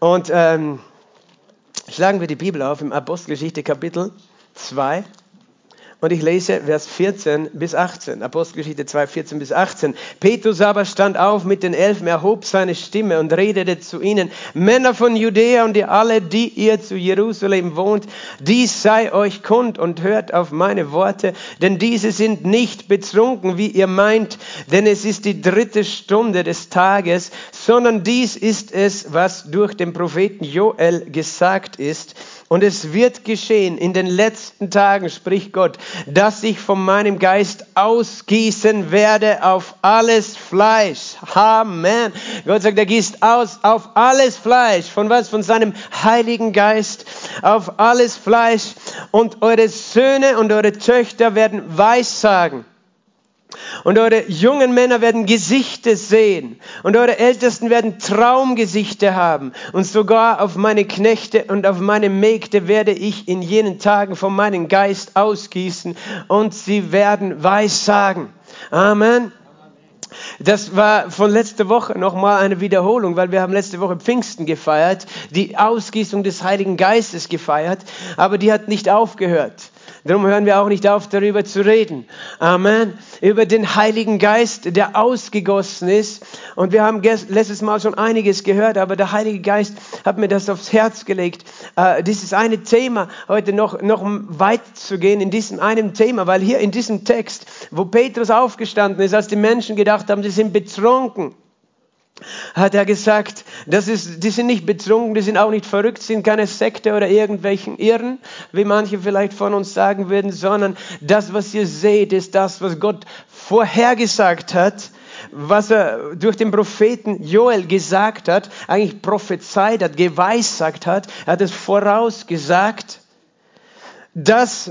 Und ähm, schlagen wir die Bibel auf im Apostelgeschichte Kapitel 2. Und ich lese Vers 14 bis 18. Apostelgeschichte 2, 14 bis 18. Petrus aber stand auf mit den Elfen, erhob seine Stimme und redete zu ihnen, Männer von Judäa und ihr alle, die ihr zu Jerusalem wohnt, dies sei euch kund und hört auf meine Worte, denn diese sind nicht betrunken, wie ihr meint, denn es ist die dritte Stunde des Tages, sondern dies ist es, was durch den Propheten Joel gesagt ist. Und es wird geschehen in den letzten Tagen, spricht Gott, dass ich von meinem Geist ausgießen werde auf alles Fleisch. Amen. Gott sagt, er gießt aus auf alles Fleisch. Von was? Von seinem Heiligen Geist auf alles Fleisch. Und eure Söhne und eure Töchter werden Weissagen. Und eure jungen Männer werden Gesichter sehen. Und eure Ältesten werden Traumgesichter haben. Und sogar auf meine Knechte und auf meine Mägde werde ich in jenen Tagen von meinem Geist ausgießen. Und sie werden Weissagen. Amen. Das war von letzter Woche nochmal eine Wiederholung, weil wir haben letzte Woche Pfingsten gefeiert, die Ausgießung des Heiligen Geistes gefeiert, aber die hat nicht aufgehört. Darum hören wir auch nicht auf, darüber zu reden. Amen. Über den Heiligen Geist, der ausgegossen ist. Und wir haben letztes Mal schon einiges gehört, aber der Heilige Geist hat mir das aufs Herz gelegt. Äh, dieses eine Thema, heute noch, noch weit zu gehen in diesem einen Thema, weil hier in diesem Text, wo Petrus aufgestanden ist, als die Menschen gedacht haben, sie sind betrunken, hat er gesagt, das ist, die sind nicht betrunken, die sind auch nicht verrückt, sind keine Sekte oder irgendwelchen Irren, wie manche vielleicht von uns sagen würden, sondern das, was ihr seht, ist das, was Gott vorhergesagt hat, was er durch den Propheten Joel gesagt hat, eigentlich prophezeit hat, geweissagt hat, er hat es vorausgesagt. Das,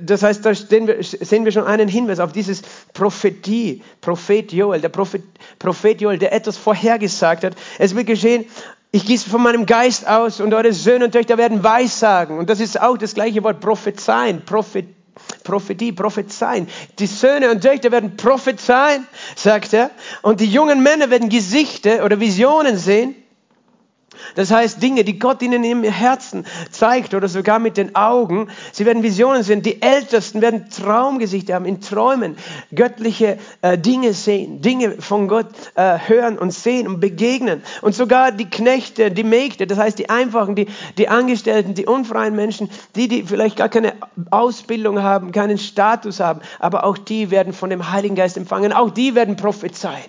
das heißt, da sehen wir schon einen Hinweis auf dieses Prophetie, Prophet Joel, der Prophet, Prophet Joel, der etwas vorhergesagt hat. Es wird geschehen, ich gieße von meinem Geist aus und eure Söhne und Töchter werden Weissagen. Und das ist auch das gleiche Wort prophezeien, Prophet, Prophetie, prophezeien. Die Söhne und Töchter werden prophezeien, sagt er. Und die jungen Männer werden Gesichter oder Visionen sehen. Das heißt, Dinge, die Gott ihnen im Herzen zeigt oder sogar mit den Augen, sie werden Visionen sehen. Die Ältesten werden Traumgesichter haben, in Träumen göttliche äh, Dinge sehen, Dinge von Gott äh, hören und sehen und begegnen. Und sogar die Knechte, die Mägde, das heißt die Einfachen, die, die Angestellten, die unfreien Menschen, die, die vielleicht gar keine Ausbildung haben, keinen Status haben, aber auch die werden von dem Heiligen Geist empfangen. Auch die werden prophezeien.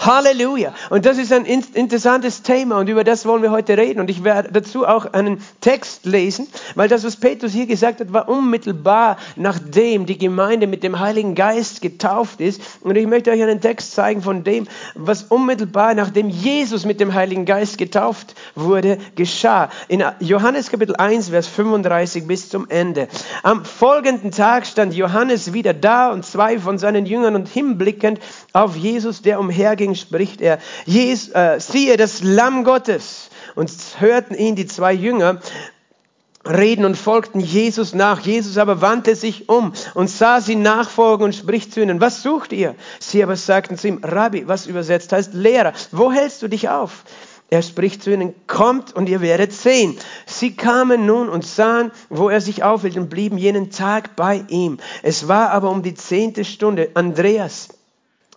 Halleluja. Und das ist ein interessantes Thema und über das wollen wir heute reden. Und ich werde dazu auch einen Text lesen, weil das, was Petrus hier gesagt hat, war unmittelbar nachdem die Gemeinde mit dem Heiligen Geist getauft ist. Und ich möchte euch einen Text zeigen von dem, was unmittelbar nachdem Jesus mit dem Heiligen Geist getauft wurde, geschah. In Johannes Kapitel 1, Vers 35 bis zum Ende. Am folgenden Tag stand Johannes wieder da und zwei von seinen Jüngern und hinblickend auf Jesus, der umherging, spricht er, Jesus, äh, siehe das Lamm Gottes. Und hörten ihn die zwei Jünger reden und folgten Jesus nach. Jesus aber wandte sich um und sah sie nachfolgen und spricht zu ihnen, was sucht ihr? Sie aber sagten zu ihm, Rabbi, was übersetzt heißt Lehrer, wo hältst du dich auf? Er spricht zu ihnen, kommt und ihr werdet sehen. Sie kamen nun und sahen, wo er sich aufhielt und blieben jenen Tag bei ihm. Es war aber um die zehnte Stunde. Andreas,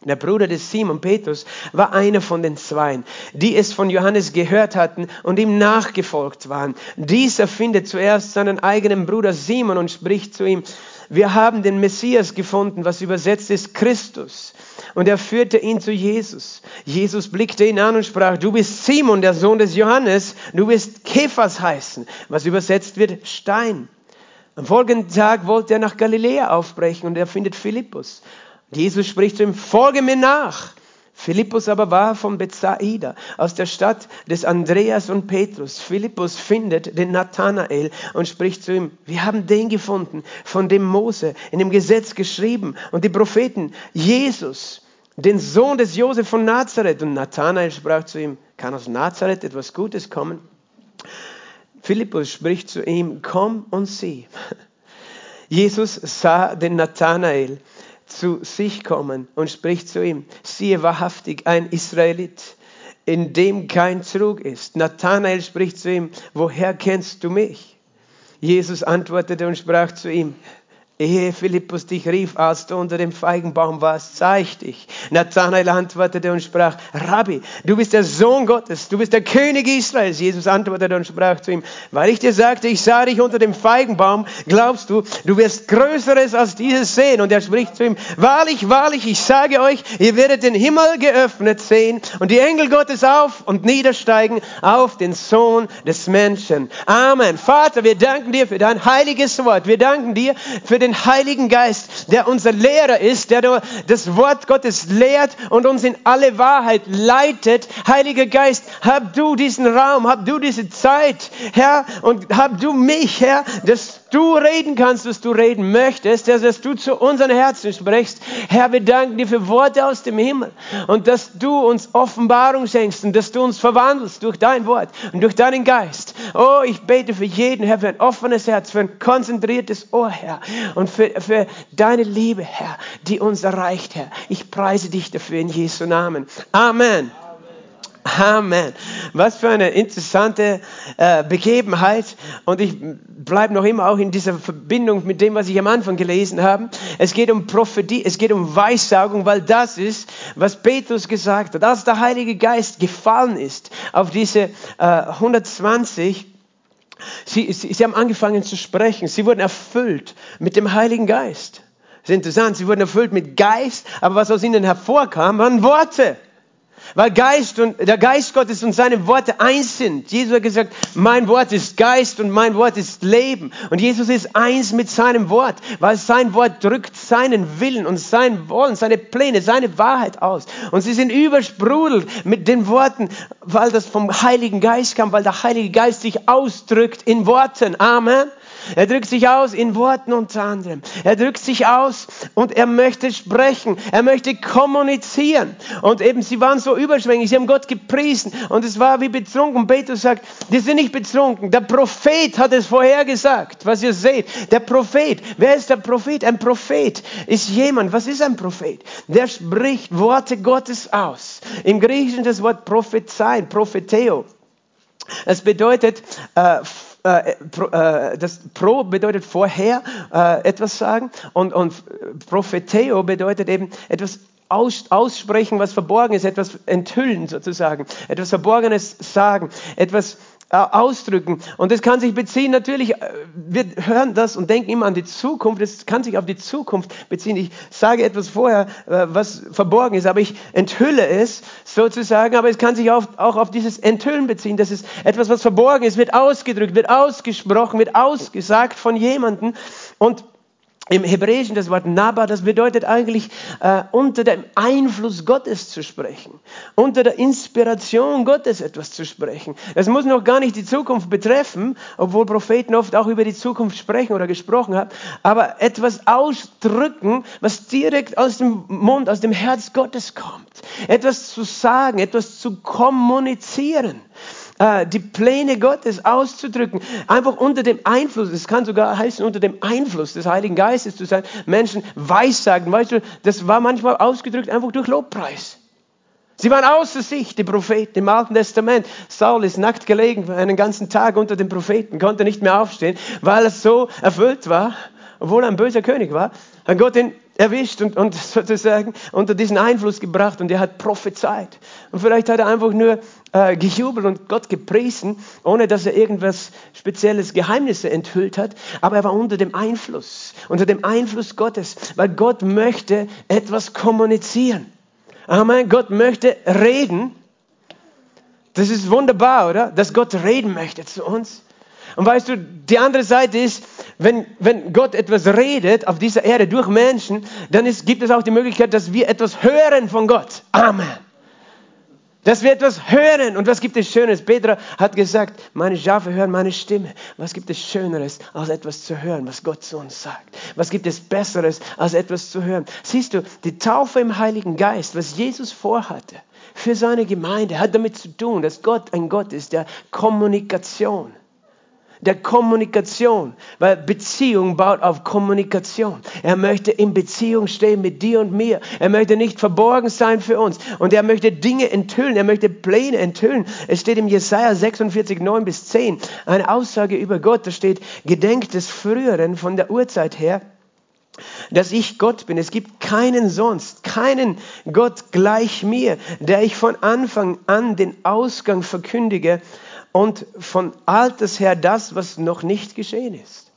der Bruder des Simon Petrus war einer von den Zweien, die es von Johannes gehört hatten und ihm nachgefolgt waren. Dieser findet zuerst seinen eigenen Bruder Simon und spricht zu ihm, wir haben den Messias gefunden, was übersetzt ist Christus. Und er führte ihn zu Jesus. Jesus blickte ihn an und sprach, du bist Simon, der Sohn des Johannes, du wirst Kephas heißen, was übersetzt wird Stein. Am folgenden Tag wollte er nach Galiläa aufbrechen und er findet Philippus. Jesus spricht zu ihm, folge mir nach. Philippus aber war von Bethsaida, aus der Stadt des Andreas und Petrus. Philippus findet den Nathanael und spricht zu ihm, wir haben den gefunden, von dem Mose in dem Gesetz geschrieben und die Propheten, Jesus, den Sohn des Josef von Nazareth. Und Nathanael sprach zu ihm, kann aus Nazareth etwas Gutes kommen? Philippus spricht zu ihm, komm und sieh. Jesus sah den Nathanael zu sich kommen und spricht zu ihm, siehe wahrhaftig ein Israelit, in dem kein Trug ist. Nathanael spricht zu ihm, woher kennst du mich? Jesus antwortete und sprach zu ihm, Ehe Philippus dich rief, als du unter dem Feigenbaum warst, ich dich. Nathanael antwortete und sprach, Rabbi, du bist der Sohn Gottes, du bist der König Israels. Jesus antwortete und sprach zu ihm, weil ich dir sagte, ich sah dich unter dem Feigenbaum, glaubst du, du wirst Größeres als dieses sehen. Und er spricht zu ihm, wahrlich, wahrlich, ich sage euch, ihr werdet den Himmel geöffnet sehen und die Engel Gottes auf und niedersteigen auf den Sohn des Menschen. Amen. Vater, wir danken dir für dein heiliges Wort. Wir danken dir für den den Heiligen Geist, der unser Lehrer ist, der das Wort Gottes lehrt und uns in alle Wahrheit leitet. Heiliger Geist, hab du diesen Raum, hab du diese Zeit, Herr, und hab du mich, Herr, dass du reden kannst, was du reden möchtest, dass du zu unseren Herzen sprichst. Herr, wir danken dir für Worte aus dem Himmel und dass du uns Offenbarung schenkst und dass du uns verwandelst durch dein Wort und durch deinen Geist. Oh, ich bete für jeden, Herr, für ein offenes Herz, für ein konzentriertes Ohr, Herr, und für, für deine Liebe, Herr, die uns erreicht, Herr. Ich preise dich dafür in Jesu Namen. Amen. Amen. Was für eine interessante äh, Begebenheit. Und ich bleibe noch immer auch in dieser Verbindung mit dem, was ich am Anfang gelesen habe. Es geht um Prophetie, es geht um Weissagung, weil das ist, was Petrus gesagt hat. Als der Heilige Geist gefallen ist auf diese äh, 120, Sie, sie, sie haben angefangen zu sprechen. Sie wurden erfüllt mit dem Heiligen Geist. Das ist interessant. Sie wurden erfüllt mit Geist, aber was aus ihnen hervorkam, waren Worte. Weil Geist und der Geist Gottes und seine Worte eins sind. Jesus hat gesagt, mein Wort ist Geist und mein Wort ist Leben. Und Jesus ist eins mit seinem Wort, weil sein Wort drückt seinen Willen und sein Wollen, seine Pläne, seine Wahrheit aus. Und sie sind übersprudelt mit den Worten, weil das vom Heiligen Geist kam, weil der Heilige Geist sich ausdrückt in Worten. Amen. Er drückt sich aus in Worten unter anderem. Er drückt sich aus und er möchte sprechen. Er möchte kommunizieren. Und eben, sie waren so überschwänglich. Sie haben Gott gepriesen. Und es war wie betrunken. Petrus sagt, die sind nicht betrunken. Der Prophet hat es vorhergesagt, was ihr seht. Der Prophet. Wer ist der Prophet? Ein Prophet ist jemand. Was ist ein Prophet? Der spricht Worte Gottes aus. Im Griechischen das Wort prophezeien, propheteo. Es bedeutet, äh, äh, äh, das Pro bedeutet vorher äh, etwas sagen und, und Propheteo bedeutet eben etwas aus, aussprechen, was verborgen ist, etwas enthüllen sozusagen, etwas Verborgenes sagen, etwas äh, ausdrücken. Und das kann sich beziehen, natürlich, äh, wir hören das und denken immer an die Zukunft, das kann sich auf die Zukunft beziehen. Ich sage etwas vorher, äh, was verborgen ist, aber ich enthülle es sozusagen, aber es kann sich auch auf dieses Enthüllen beziehen. Das ist etwas, was verborgen ist, wird ausgedrückt, wird ausgesprochen, wird ausgesagt von jemandem und im Hebräischen das Wort Naba, das bedeutet eigentlich äh, unter dem Einfluss Gottes zu sprechen, unter der Inspiration Gottes etwas zu sprechen. Das muss noch gar nicht die Zukunft betreffen, obwohl Propheten oft auch über die Zukunft sprechen oder gesprochen haben, aber etwas ausdrücken, was direkt aus dem Mund, aus dem Herz Gottes kommt. Etwas zu sagen, etwas zu kommunizieren. Äh, die Pläne Gottes auszudrücken. Einfach unter dem Einfluss, es kann sogar heißen, unter dem Einfluss des Heiligen Geistes zu sein, Menschen weissagen. Weißt du, das war manchmal ausgedrückt einfach durch Lobpreis. Sie waren außer sich, die Propheten im Alten Testament. Saul ist nackt gelegen einen ganzen Tag unter den Propheten, konnte nicht mehr aufstehen, weil er so erfüllt war, obwohl er ein böser König war. Hat Gott ihn erwischt und, und sozusagen unter diesen Einfluss gebracht und er hat prophezeit. Und vielleicht hat er einfach nur äh, gejubelt und Gott gepriesen, ohne dass er irgendwas spezielles Geheimnisse enthüllt hat, aber er war unter dem Einfluss, unter dem Einfluss Gottes, weil Gott möchte etwas kommunizieren. Amen. Gott möchte reden. Das ist wunderbar, oder? Dass Gott reden möchte zu uns. Und weißt du, die andere Seite ist, wenn, wenn Gott etwas redet auf dieser Erde durch Menschen, dann ist, gibt es auch die Möglichkeit, dass wir etwas hören von Gott. Amen. Dass wir etwas hören. Und was gibt es Schönes? Petra hat gesagt, meine Schafe hören meine Stimme. Was gibt es Schöneres, als etwas zu hören, was Gott zu uns sagt? Was gibt es Besseres, als etwas zu hören? Siehst du, die Taufe im Heiligen Geist, was Jesus vorhatte für seine Gemeinde, hat damit zu tun, dass Gott ein Gott ist der Kommunikation der Kommunikation, weil Beziehung baut auf Kommunikation. Er möchte in Beziehung stehen mit dir und mir. Er möchte nicht verborgen sein für uns und er möchte Dinge enthüllen, er möchte Pläne enthüllen. Es steht im Jesaja 46, 9 bis 10 eine Aussage über Gott, da steht, gedenkt des Früheren von der Urzeit her, dass ich Gott bin. Es gibt keinen sonst, keinen Gott gleich mir, der ich von Anfang an den Ausgang verkündige und von Alters her das, was noch nicht geschehen ist.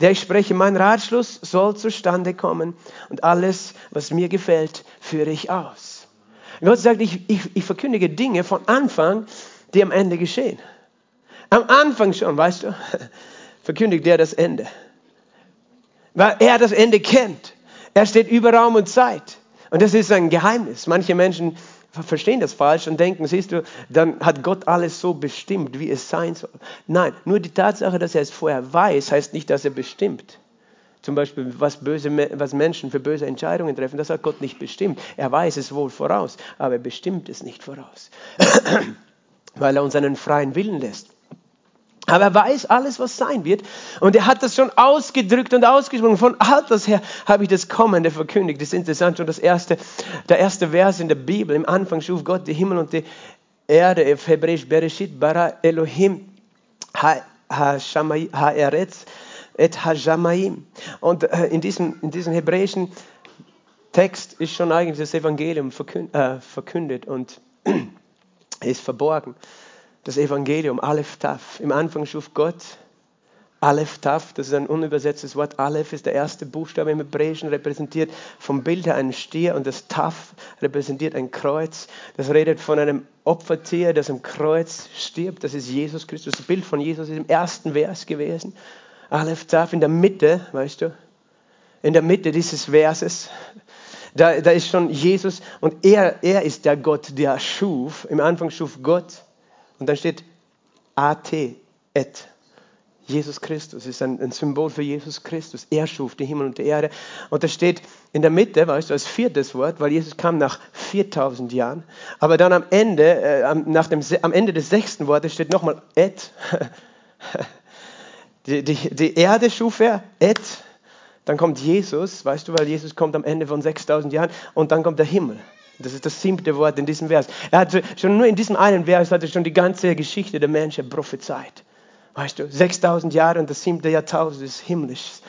Der ich spreche, mein Ratschluss soll zustande kommen und alles, was mir gefällt, führe ich aus. Gott sagt, ich, ich, ich verkündige Dinge von Anfang, die am Ende geschehen. Am Anfang schon, weißt du, verkündigt er das Ende. Weil er das Ende kennt. Er steht über Raum und Zeit. Und das ist ein Geheimnis. Manche Menschen verstehen das falsch und denken, siehst du, dann hat Gott alles so bestimmt, wie es sein soll. Nein, nur die Tatsache, dass er es vorher weiß, heißt nicht, dass er bestimmt. Zum Beispiel, was, böse, was Menschen für böse Entscheidungen treffen, das hat Gott nicht bestimmt. Er weiß es wohl voraus, aber er bestimmt es nicht voraus, weil er uns einen freien Willen lässt. Aber er weiß alles, was sein wird. Und er hat das schon ausgedrückt und ausgesprochen. Von Alters her habe ich das Kommende verkündigt. Das ist interessant. Schon das erste, der erste Vers in der Bibel. Im Anfang schuf Gott die Himmel und die Erde. Auf Hebräisch Bereshit bara Elohim ha-eretz et ha-shamayim. Und äh, in diesem, in diesem hebräischen Text ist schon eigentlich das Evangelium äh, verkündet und ist verborgen das Evangelium, Aleph Taf. Im Anfang schuf Gott Aleph Taf, das ist ein unübersetztes Wort. Aleph ist der erste Buchstabe im Hebräischen, repräsentiert vom Bild her einen Stier und das Taf repräsentiert ein Kreuz. Das redet von einem Opfertier, das am Kreuz stirbt. Das ist Jesus Christus. Das Bild von Jesus ist im ersten Vers gewesen. Aleph Taf in der Mitte, weißt du, in der Mitte dieses Verses, da, da ist schon Jesus und er, er ist der Gott, der schuf. Im Anfang schuf Gott und dann steht AT, et. Jesus Christus ist ein, ein, Symbol für Jesus Christus. Er schuf die Himmel und die Erde. Und das steht in der Mitte, weißt du, als viertes Wort, weil Jesus kam nach 4000 Jahren. Aber dann am Ende, äh, nach dem, am Ende des sechsten Wortes steht nochmal et. Die, die, die Erde schuf er, et. Dann kommt Jesus, weißt du, weil Jesus kommt am Ende von 6000 Jahren. Und dann kommt der Himmel. Das ist das siebte Wort in diesem Vers. Er hat schon nur in diesem einen Vers hat er schon die ganze Geschichte der Menschen prophezeit. Weißt du, 6000 Jahre und das siebte Jahrtausend ist himmlisch,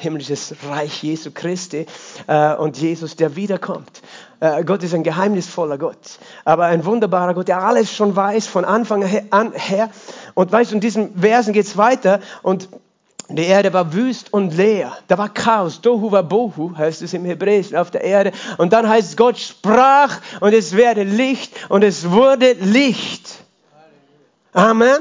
himmlisches Reich Jesu Christi äh, und Jesus, der wiederkommt. Äh, Gott ist ein geheimnisvoller Gott, aber ein wunderbarer Gott, der alles schon weiß von Anfang an her. Und weißt du, in diesen Versen geht es weiter und die Erde war wüst und leer. Da war Chaos. Dohu war Bohu, heißt es im Hebräischen, auf der Erde. Und dann heißt es, Gott sprach und es werde Licht und es wurde Licht. Amen.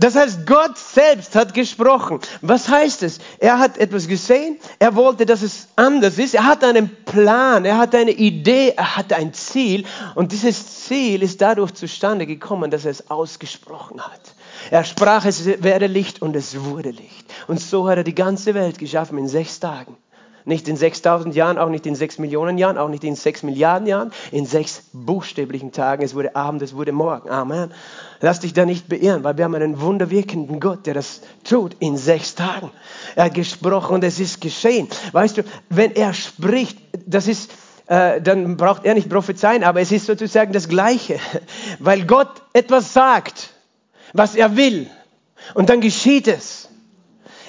Das heißt, Gott selbst hat gesprochen. Was heißt es? Er hat etwas gesehen, er wollte, dass es anders ist, er hat einen Plan, er hat eine Idee, er hat ein Ziel und dieses Ziel ist dadurch zustande gekommen, dass er es ausgesprochen hat. Er sprach, es werde Licht und es wurde Licht. Und so hat er die ganze Welt geschaffen in sechs Tagen. Nicht in 6000 Jahren, auch nicht in 6 Millionen Jahren, auch nicht in 6 Milliarden Jahren, in sechs buchstäblichen Tagen. Es wurde Abend, es wurde Morgen. Amen. Lass dich da nicht beirren, weil wir haben einen wunderwirkenden Gott, der das tut in sechs Tagen. Er hat gesprochen und es ist geschehen. Weißt du, wenn er spricht, das ist, äh, dann braucht er nicht prophezeien, aber es ist sozusagen das Gleiche. Weil Gott etwas sagt, was er will. Und dann geschieht es.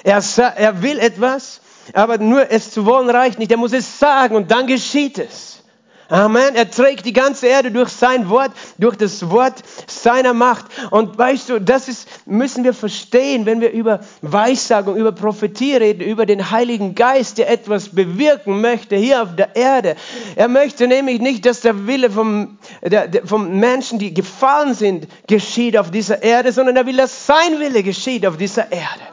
Er, er will etwas, aber nur es zu wollen reicht nicht. Er muss es sagen und dann geschieht es. Amen. Er trägt die ganze Erde durch sein Wort, durch das Wort seiner Macht. Und weißt du, das ist, müssen wir verstehen, wenn wir über Weissagung, über Prophetie reden, über den Heiligen Geist, der etwas bewirken möchte hier auf der Erde. Er möchte nämlich nicht, dass der Wille vom, der, der, vom Menschen, die gefallen sind, geschieht auf dieser Erde, sondern er will, dass sein Wille geschieht auf dieser Erde.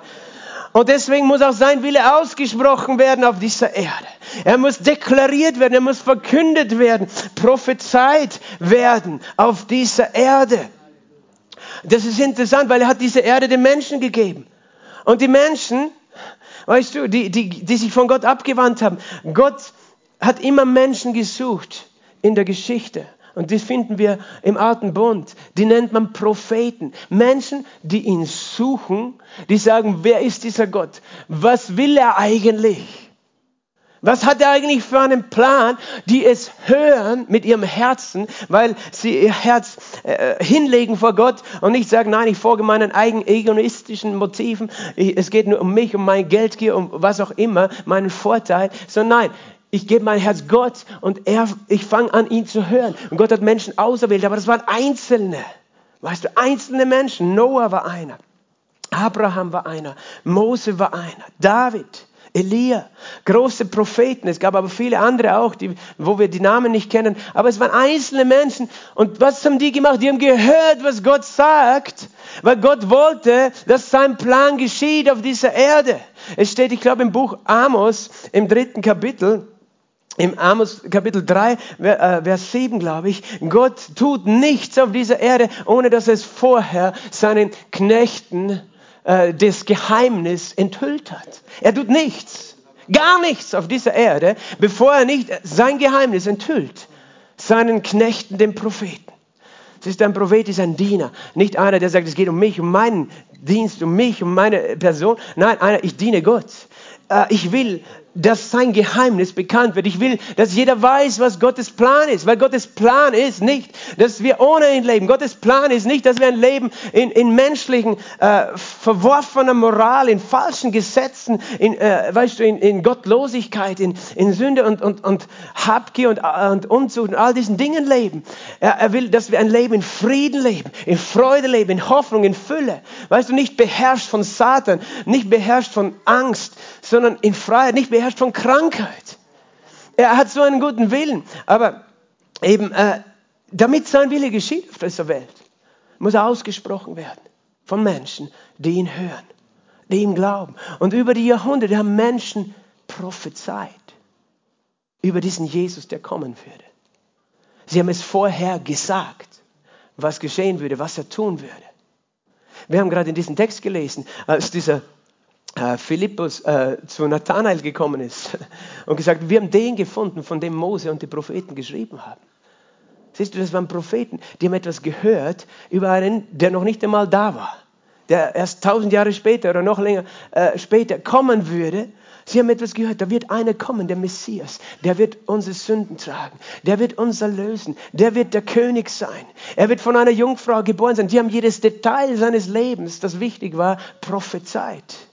Und deswegen muss auch sein Wille ausgesprochen werden auf dieser Erde. Er muss deklariert werden, er muss verkündet werden, prophezeit werden auf dieser Erde. Das ist interessant, weil er hat diese Erde den Menschen gegeben. Und die Menschen, weißt du, die, die, die sich von Gott abgewandt haben, Gott hat immer Menschen gesucht in der Geschichte Und das finden wir im Alten Bund. Die nennt man Propheten. Menschen, die ihn suchen, die sagen, wer ist dieser Gott? Was will er eigentlich? Was hat er eigentlich für einen Plan, die es hören mit ihrem Herzen, weil sie ihr Herz äh, hinlegen vor Gott und nicht sagen, nein, ich folge meinen eigenen egoistischen Motiven, ich, es geht nur um mich, um mein Geldgier, um was auch immer, meinen Vorteil, sondern nein, ich gebe mein Herz Gott und er, ich fange an, ihn zu hören. Und Gott hat Menschen auserwählt, aber das waren Einzelne. Weißt du, einzelne Menschen. Noah war einer. Abraham war einer. Mose war einer. David. Elia, große Propheten. Es gab aber viele andere auch, die, wo wir die Namen nicht kennen. Aber es waren einzelne Menschen. Und was haben die gemacht? Die haben gehört, was Gott sagt, weil Gott wollte, dass sein Plan geschieht auf dieser Erde. Es steht, ich glaube, im Buch Amos, im dritten Kapitel, im Amos Kapitel 3, äh, Vers 7, glaube ich, Gott tut nichts auf dieser Erde, ohne dass es vorher seinen Knechten äh, das Geheimnis enthüllt hat. Er tut nichts, gar nichts auf dieser Erde, bevor er nicht sein Geheimnis enthüllt. Seinen Knechten, den Propheten. Es ist ein Prophet, ist ein Diener. Nicht einer, der sagt, es geht um mich, um meinen Dienst, um mich, um meine Person. Nein, einer, ich diene Gott. Äh, ich will dass sein Geheimnis bekannt wird. Ich will, dass jeder weiß, was Gottes Plan ist, weil Gottes Plan ist nicht, dass wir ohne ihn leben. Gottes Plan ist nicht, dass wir ein Leben in, in menschlichen, äh, verworfener Moral, in falschen Gesetzen, in, äh, weißt du, in, in Gottlosigkeit, in, in Sünde und, und, und Habgier und, und Unzucht und all diesen Dingen leben. Er, er will, dass wir ein Leben in Frieden leben, in Freude leben, in Hoffnung, in Fülle. Weißt du, nicht beherrscht von Satan, nicht beherrscht von Angst, sondern in Freiheit, nicht beherrscht von Krankheit. Er hat so einen guten Willen, aber eben, äh, damit sein Wille geschieht auf dieser Welt, muss er ausgesprochen werden von Menschen, die ihn hören, die ihm glauben. Und über die Jahrhunderte haben Menschen prophezeit über diesen Jesus, der kommen würde. Sie haben es vorher gesagt, was geschehen würde, was er tun würde. Wir haben gerade in diesem Text gelesen, als dieser Philippus äh, zu Nathanael gekommen ist und gesagt, wir haben den gefunden, von dem Mose und die Propheten geschrieben haben. Siehst du, das waren Propheten, die haben etwas gehört über einen, der noch nicht einmal da war, der erst tausend Jahre später oder noch länger äh, später kommen würde. Sie haben etwas gehört, da wird einer kommen, der Messias, der wird unsere Sünden tragen, der wird uns erlösen, der wird der König sein, er wird von einer Jungfrau geboren sein. Die haben jedes Detail seines Lebens, das wichtig war, prophezeit.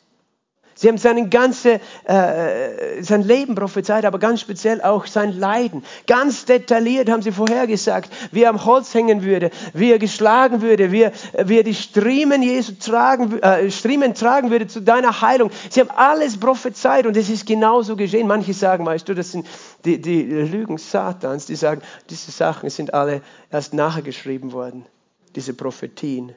Sie haben seine ganze, äh, sein Leben prophezeit, aber ganz speziell auch sein Leiden. Ganz detailliert haben sie vorhergesagt, wie er am Holz hängen würde, wie er geschlagen würde, wie er, wie er die Striemen Jesu tragen, äh, Striemen tragen würde zu deiner Heilung. Sie haben alles prophezeit und es ist genauso geschehen. Manche sagen, weißt du, das sind die, die Lügen Satans, die sagen, diese Sachen sind alle erst nachher geschrieben worden, diese Prophetien.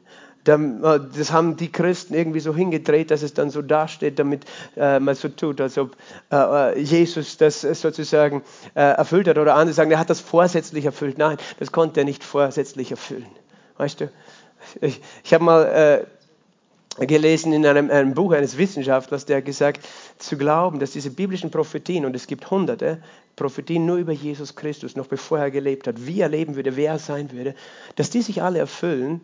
Äh, das haben die Christen irgendwie so hingedreht, dass es dann so dasteht, damit äh, man so tut, als ob äh, Jesus das sozusagen erfüllt hat. Oder andere sagen, er hat das vorsätzlich erfüllt. Nein, das konnte er nicht vorsätzlich erfüllen. Weißt du, ich, ich habe mal gelesen in einem, einem, Buch eines Wissenschaftlers, der gesagt, zu glauben, dass diese biblischen Prophetien, und es gibt hunderte, Prophetien nur über Jesus Christus, noch bevor er gelebt hat, wie er leben würde, wer er sein würde, dass die sich alle erfüllen,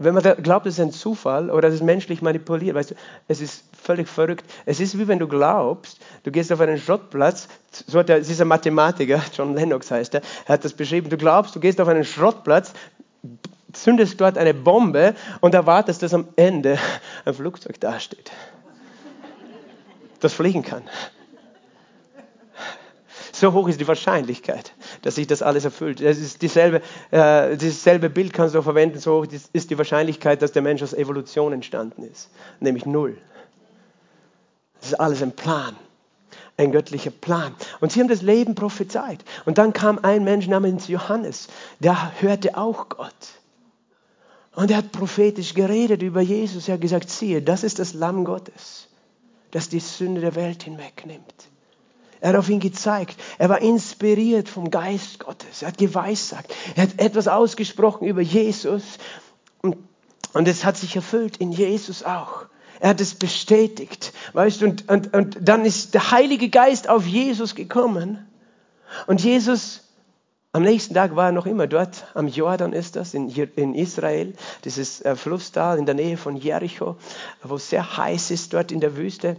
wenn man glaubt, es ist ein Zufall oder es ist menschlich manipuliert, weißt du, es ist völlig verrückt. Es ist wie wenn du glaubst, du gehst auf einen Schrottplatz, so hat der, dieser Mathematiker, John Lennox heißt er, er hat das beschrieben, du glaubst, du gehst auf einen Schrottplatz, zündest dort eine Bombe und erwartest, dass am Ende ein Flugzeug dasteht, das fliegen kann. So hoch ist die Wahrscheinlichkeit, dass sich das alles erfüllt. Das ist dieselbe, äh, dasselbe Bild kannst du verwenden, so hoch ist die Wahrscheinlichkeit, dass der Mensch aus Evolution entstanden ist, nämlich null. Das ist alles ein Plan, ein göttlicher Plan. Und sie haben das Leben prophezeit. Und dann kam ein Mensch namens Johannes, der hörte auch Gott. Und er hat prophetisch geredet über Jesus. Er hat gesagt, siehe, das ist das Lamm Gottes, das die Sünde der Welt hinwegnimmt. Er hat auf ihn gezeigt. Er war inspiriert vom Geist Gottes. Er hat geweissagt. Er hat etwas ausgesprochen über Jesus. Und, und es hat sich erfüllt in Jesus auch. Er hat es bestätigt. Weißt du, und, und, und dann ist der Heilige Geist auf Jesus gekommen. Und Jesus Am nächsten Tag war er noch immer dort, am Jordan ist das, in, in Israel, dieses äh, Flusstal in der Nähe von Jericho, wo es sehr heiß ist dort in der Wüste.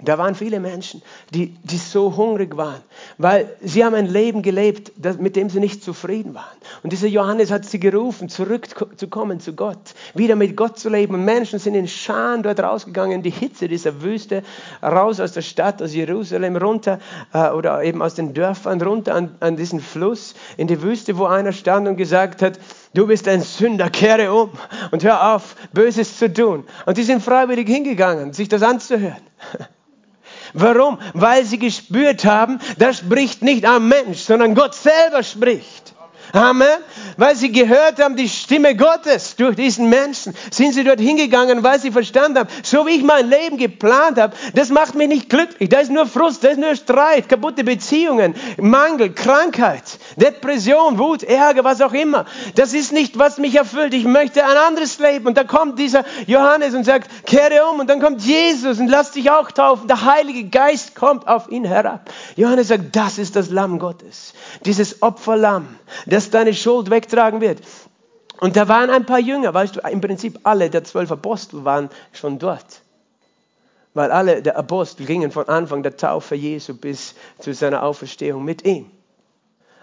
Da waren viele Menschen, die, die so hungrig waren, weil sie haben ein Leben gelebt, das, mit dem sie nicht zufrieden waren. Und dieser Johannes hat sie gerufen, zurückzukommen zu Gott, wieder mit Gott zu leben. Und Menschen sind in Scharen dort rausgegangen, in die Hitze dieser Wüste, raus aus der Stadt, aus Jerusalem, runter äh, oder eben aus den Dörfern, runter an, an diesen Fluss, in die Wüste, wo einer stand und gesagt hat, du bist ein Sünder, kehre um und hör auf, Böses zu tun. Und die sind freiwillig hingegangen, sich das anzuhören. Warum? Weil sie gespürt haben, da spricht nicht ein Mensch, sondern Gott selber spricht. Amen. Weil sie gehört haben, die Stimme Gottes durch diesen Menschen, sind sie dort hingegangen, weil sie verstanden haben, so wie ich mein Leben geplant habe, das macht mich nicht glücklich. Da ist nur Frust, da ist nur Streit, kaputte Beziehungen, Mangel, Krankheit, Depression, Wut, Ärger, was auch immer. Das ist nicht, was mich erfüllt. Ich möchte ein anderes Leben. Und da kommt dieser Johannes und sagt, kehre um. Und dann kommt Jesus und lass dich auch taufen. Der Heilige Geist kommt auf ihn herab. Johannes sagt, das ist das Lamm Gottes. Dieses Opferlamm, das das deine Schuld wegtragen wird. Und da waren ein paar Jünger, weißt du, im Prinzip alle der zwölf Apostel waren schon dort. Weil alle der Apostel gingen von Anfang der Taufe Jesu bis zu seiner Auferstehung mit ihm.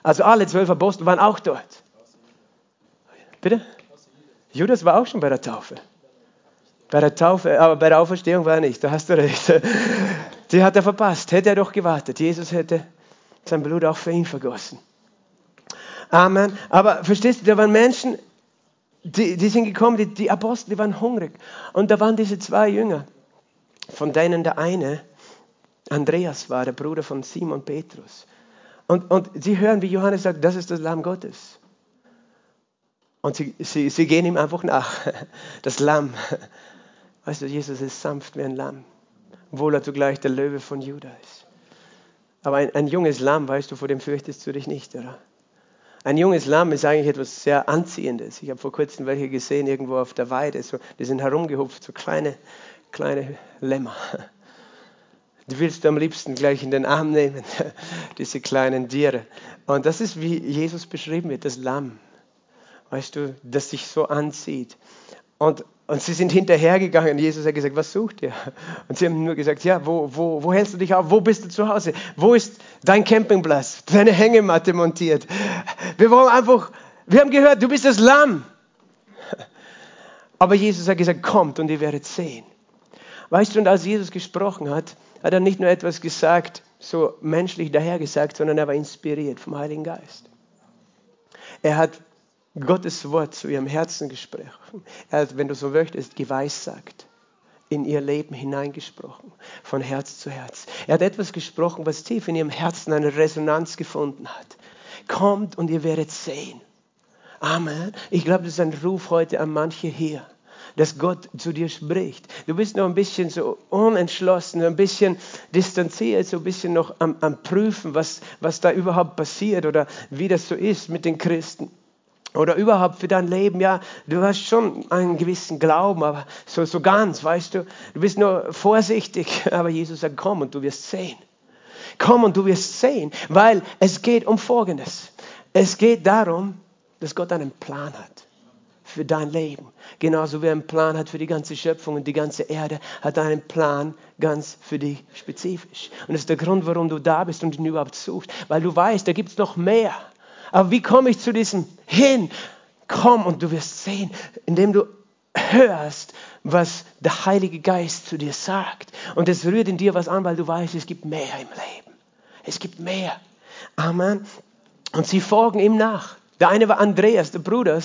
Also alle zwölf Apostel waren auch dort. Bitte? Judas war auch schon bei der Taufe. Bei der Taufe, aber bei der Auferstehung war er nicht, da hast du recht. Die hat er verpasst. Hätte er doch gewartet. Jesus hätte sein Blut auch für ihn vergossen. Amen. Aber verstehst du, da waren Menschen, die, die sind gekommen, die, die Apostel, die waren hungrig. Und da waren diese zwei Jünger, von denen der eine Andreas war, der Bruder von Simon Petrus. Und, und sie hören, wie Johannes sagt, das ist das Lamm Gottes. Und sie, sie, sie gehen ihm einfach nach. Das Lamm. Weißt du, Jesus ist sanft wie ein Lamm, obwohl er zugleich der Löwe von Juda ist. Aber ein, ein junges Lamm, weißt du, vor dem fürchtest du dich nicht, oder? Ein junges Lamm ist eigentlich etwas sehr Anziehendes. Ich habe vor kurzem welche gesehen, irgendwo auf der Weide. So, die sind herumgehupft, so kleine, kleine Lämmer. Die willst du am liebsten gleich in den Arm nehmen, diese kleinen Tiere. Und das ist, wie Jesus beschrieben wird, das Lamm. Weißt du, das sich so anzieht. Und und sie sind hinterhergegangen. Jesus hat gesagt, was sucht ihr? Und sie haben nur gesagt, ja, wo, wo, wo hältst du dich auf? Wo bist du zu Hause? Wo ist dein Campingplatz? Deine Hängematte montiert? Wir wollen einfach, wir haben gehört, du bist das Lamm. Aber Jesus hat gesagt, kommt und ihr werdet sehen. Weißt du, und als Jesus gesprochen hat, hat er nicht nur etwas gesagt, so menschlich dahergesagt, sondern er war inspiriert vom Heiligen Geist. Er hat Gottes Wort zu ihrem Herzen gesprochen. Er hat, wenn du so möchtest, geweissagt, in ihr Leben hineingesprochen, von Herz zu Herz. Er hat etwas gesprochen, was tief in ihrem Herzen eine Resonanz gefunden hat. Kommt und ihr werdet sehen. Amen. Ich glaube, das ist ein Ruf heute an manche hier, dass Gott zu dir spricht. Du bist noch ein bisschen so unentschlossen, ein bisschen distanziert, so ein bisschen noch am, am Prüfen, was, was da überhaupt passiert oder wie das so ist mit den Christen oder überhaupt für dein Leben, ja, du hast schon einen gewissen Glauben, aber so, so ganz, weißt du, du bist nur vorsichtig, aber Jesus sagt, komm und du wirst sehen. Komm und du wirst sehen, weil es geht um Folgendes. Es geht darum, dass Gott einen Plan hat für dein Leben. Genauso wie er einen Plan hat für die ganze Schöpfung und die ganze Erde, hat einen Plan ganz für dich spezifisch. Und das ist der Grund, warum du da bist und ihn überhaupt suchst, weil du weißt, da gibt es noch mehr. Aber wie komme ich zu diesem hin? Komm und du wirst sehen, indem du hörst, was der Heilige Geist zu dir sagt. Und es rührt in dir was an, weil du weißt, es gibt mehr im Leben. Es gibt mehr. Amen. Und sie folgen ihm nach. Der eine war Andreas, der Bruder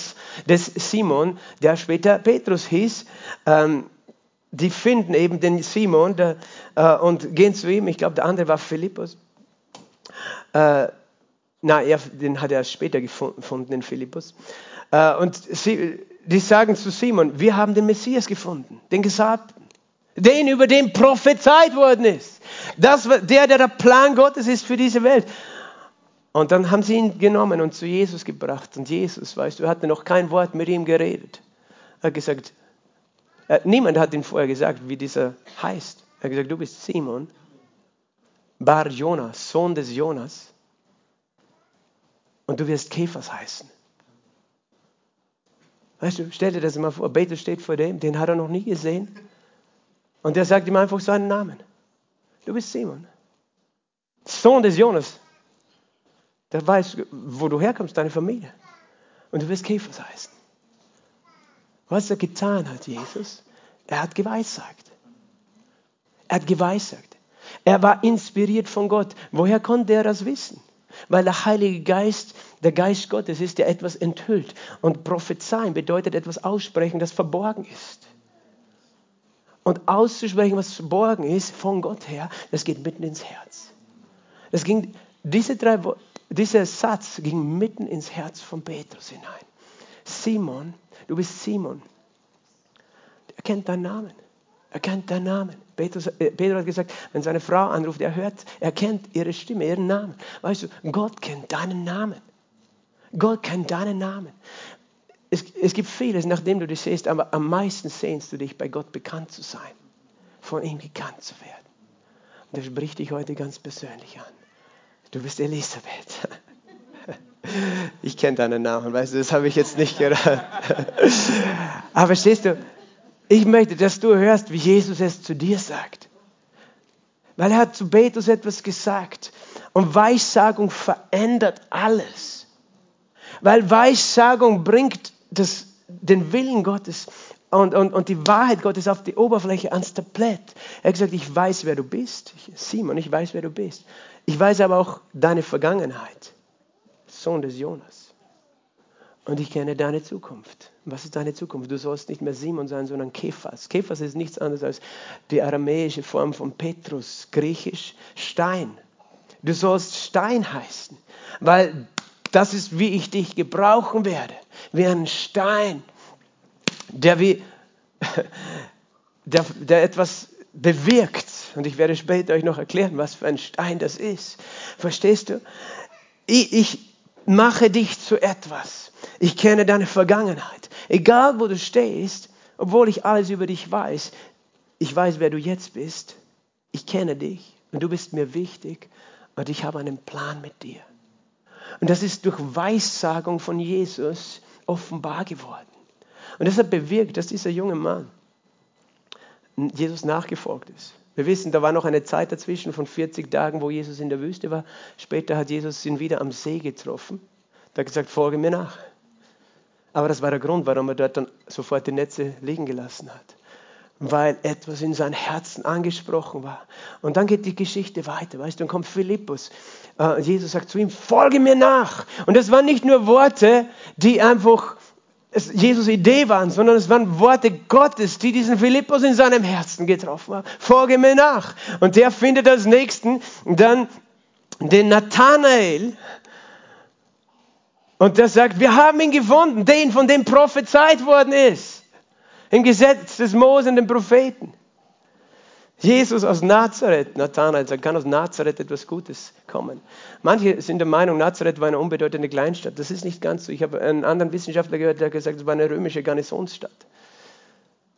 des Simon, der später Petrus hieß. Ähm, die finden eben den Simon der, äh, und gehen zu ihm. Ich glaube, der andere war Philippus. Äh, na, er, den hat er später gefunden, den Philippus. Äh, und sie, die sagen zu Simon, wir haben den Messias gefunden, den Gesagten, den, über den prophezeit worden ist. Das, der, der der Plan Gottes ist für diese Welt. Und dann haben sie ihn genommen und zu Jesus gebracht. Und Jesus, weißt du, hatte noch kein Wort mit ihm geredet. Er hat gesagt, äh, niemand hat ihn vorher gesagt, wie dieser heißt. Er hat gesagt, du bist Simon, Bar Jonas, Sohn des Jonas. Und du wirst Käfers heißen. Weißt du, stell dir das mal vor, Peter steht vor dem, den hat er noch nie gesehen. Und der sagt ihm einfach seinen Namen. Du bist Simon, Sohn des Jonas. Der weiß, wo du herkommst, deine Familie. Und du wirst Käfers heißen. Was er getan hat, Jesus, er hat geweissagt. Er hat geweissagt. Er war inspiriert von Gott. Woher konnte er das wissen? Weil der Heilige Geist, der Geist Gottes ist, der etwas enthüllt. Und prophezeien bedeutet etwas aussprechen, das verborgen ist. Und auszusprechen, was verborgen ist, von Gott her, das geht mitten ins Herz. Das ging, diese drei, dieser Satz ging mitten ins Herz von Petrus hinein. Simon, du bist Simon. Er kennt deinen Namen. Er kennt deinen Namen. Petrus, äh, Petrus hat gesagt, wenn seine Frau anruft, er hört, er kennt ihre Stimme, ihren Namen. Weißt du, Gott kennt deinen Namen. Gott kennt deinen Namen. Es, es gibt vieles, nachdem du dich siehst, aber am meisten sehnst du dich, bei Gott bekannt zu sein, von ihm gekannt zu werden. Und das spricht dich heute ganz persönlich an. Du bist Elisabeth. Ich kenne deinen Namen, weißt du, das habe ich jetzt nicht gehört. Aber stehst du, ich möchte, dass du hörst, wie Jesus es zu dir sagt. Weil er hat zu Petrus etwas gesagt. Und Weissagung verändert alles. Weil Weissagung bringt das, den Willen Gottes und, und, und die Wahrheit Gottes auf die Oberfläche ans Tablett. Er hat gesagt, ich weiß, wer du bist. Simon, ich weiß, wer du bist. Ich weiß aber auch deine Vergangenheit. Sohn des Jonas. Und ich kenne deine Zukunft. Was ist deine Zukunft? Du sollst nicht mehr Simon sein, sondern Kephas. Kephas ist nichts anderes als die aramäische Form von Petrus, griechisch Stein. Du sollst Stein heißen, weil das ist, wie ich dich gebrauchen werde. Wie ein Stein, der, wie, der, der etwas bewirkt. Und ich werde später euch noch erklären, was für ein Stein das ist. Verstehst du? Ich, ich mache dich zu etwas. Ich kenne deine Vergangenheit. Egal wo du stehst, obwohl ich alles über dich weiß, ich weiß, wer du jetzt bist. Ich kenne dich und du bist mir wichtig und ich habe einen Plan mit dir. Und das ist durch Weissagung von Jesus offenbar geworden. Und das hat bewirkt, dass dieser junge Mann Jesus nachgefolgt ist. Wir wissen, da war noch eine Zeit dazwischen von 40 Tagen, wo Jesus in der Wüste war. Später hat Jesus ihn wieder am See getroffen. Da hat gesagt, folge mir nach. Aber das war der Grund, warum er dort dann sofort die Netze liegen gelassen hat. Weil etwas in sein Herzen angesprochen war. Und dann geht die Geschichte weiter, weißt du, dann kommt Philippus. Uh, Jesus sagt zu ihm, folge mir nach. Und das waren nicht nur Worte, die einfach Jesus Idee waren, sondern es waren Worte Gottes, die diesen Philippus in seinem Herzen getroffen haben. Folge mir nach. Und der findet als nächsten dann den Nathanael, und der sagt, wir haben ihn gefunden, den, von dem prophezeit worden ist. Im Gesetz des Mose und den Propheten. Jesus aus Nazareth, Nathanael sagt, kann aus Nazareth etwas Gutes kommen. Manche sind der Meinung, Nazareth war eine unbedeutende Kleinstadt. Das ist nicht ganz so. Ich habe einen anderen Wissenschaftler gehört, der hat gesagt, es war eine römische Garnisonsstadt.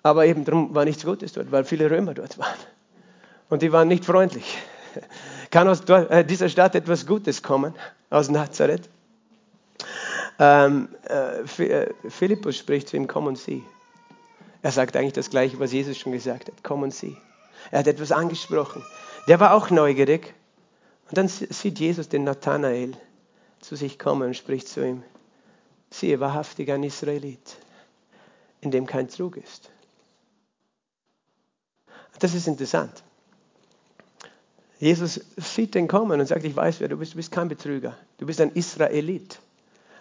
Aber eben darum war nichts Gutes dort, weil viele Römer dort waren. Und die waren nicht freundlich. Kann aus äh, dieser Stadt etwas Gutes kommen, aus Nazareth? Ähm, äh, äh, Philippus spricht zu ihm, komm und sieh. Er sagt eigentlich das Gleiche, was Jesus schon gesagt hat, komm und sieh. Er hat etwas angesprochen. Der war auch neugierig. Und dann sieht Jesus den Nathanael zu sich kommen und spricht zu ihm, siehe wahrhaftig ein Israelit, in dem kein Trug ist. Das ist interessant. Jesus sieht den kommen und sagt, ich weiß, wer du bist, du bist kein Betrüger, du bist ein Israelit.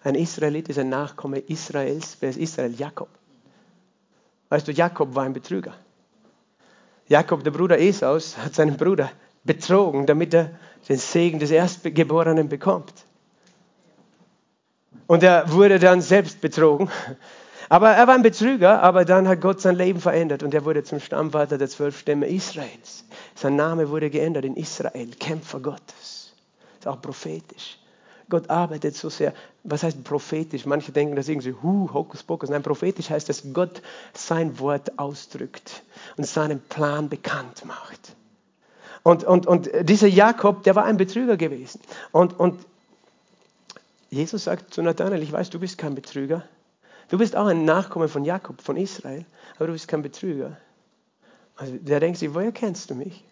Ein Israelit ist ein Nachkomme Israels. Wer ist Israel? Jakob. Weißt du, Jakob war ein Betrüger. Jakob, der Bruder Esaus, hat seinen Bruder betrogen, damit er den Segen des Erstgeborenen bekommt. Und er wurde dann selbst betrogen. Aber er war ein Betrüger, aber dann hat Gott sein Leben verändert und er wurde zum Stammvater der zwölf Stämme Israels. Sein Name wurde geändert in Israel, Kämpfer Gottes. Das ist auch prophetisch. Gott arbeitet so sehr. Was heißt prophetisch? Manche denken, das irgendwie, hu, Hokus Pokus. Nein, prophetisch heißt, dass Gott sein Wort ausdrückt und seinen Plan bekannt macht. Und, und, und dieser Jakob, der war ein Betrüger gewesen. Und, und Jesus sagt zu Nathanael, ich weiß, du bist kein Betrüger. Du bist auch ein Nachkomme von Jakob, von Israel, aber du bist kein Betrüger. Also der denkt sich, woher kennst du mich?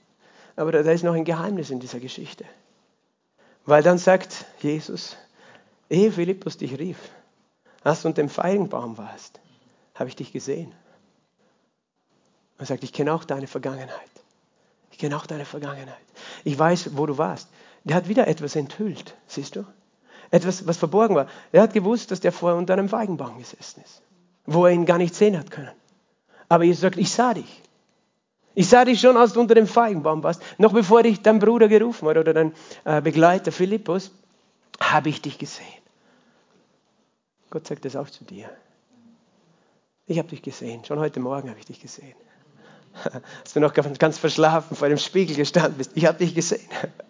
Aber da, da ist noch ein Geheimnis in dieser Geschichte. Weil dann sagt Jesus, ehe Philippus dich rief, als du unter dem Feigenbaum warst, habe ich dich gesehen. Er sagt, ich kenne auch deine Vergangenheit. Ich kenne auch deine Vergangenheit. Ich weiß, wo du warst. Der hat wieder etwas enthüllt, siehst du? Etwas, was verborgen war. Er hat gewusst, dass der vorher unter einem Feigenbaum gesessen ist, wo er ihn gar nicht sehen hat können. Aber Jesus sagt, ich sah dich. Ich sah dich schon, als du unter dem Feigenbaum warst. Noch bevor dich dein Bruder gerufen hat oder dein äh, Begleiter Philippus, habe ich dich gesehen. Gott sagt das auch zu dir. Ich habe dich gesehen. Schon heute Morgen habe ich dich gesehen. Hast du noch ganz verschlafen vor dem Spiegel gestanden bist. Ich habe dich gesehen.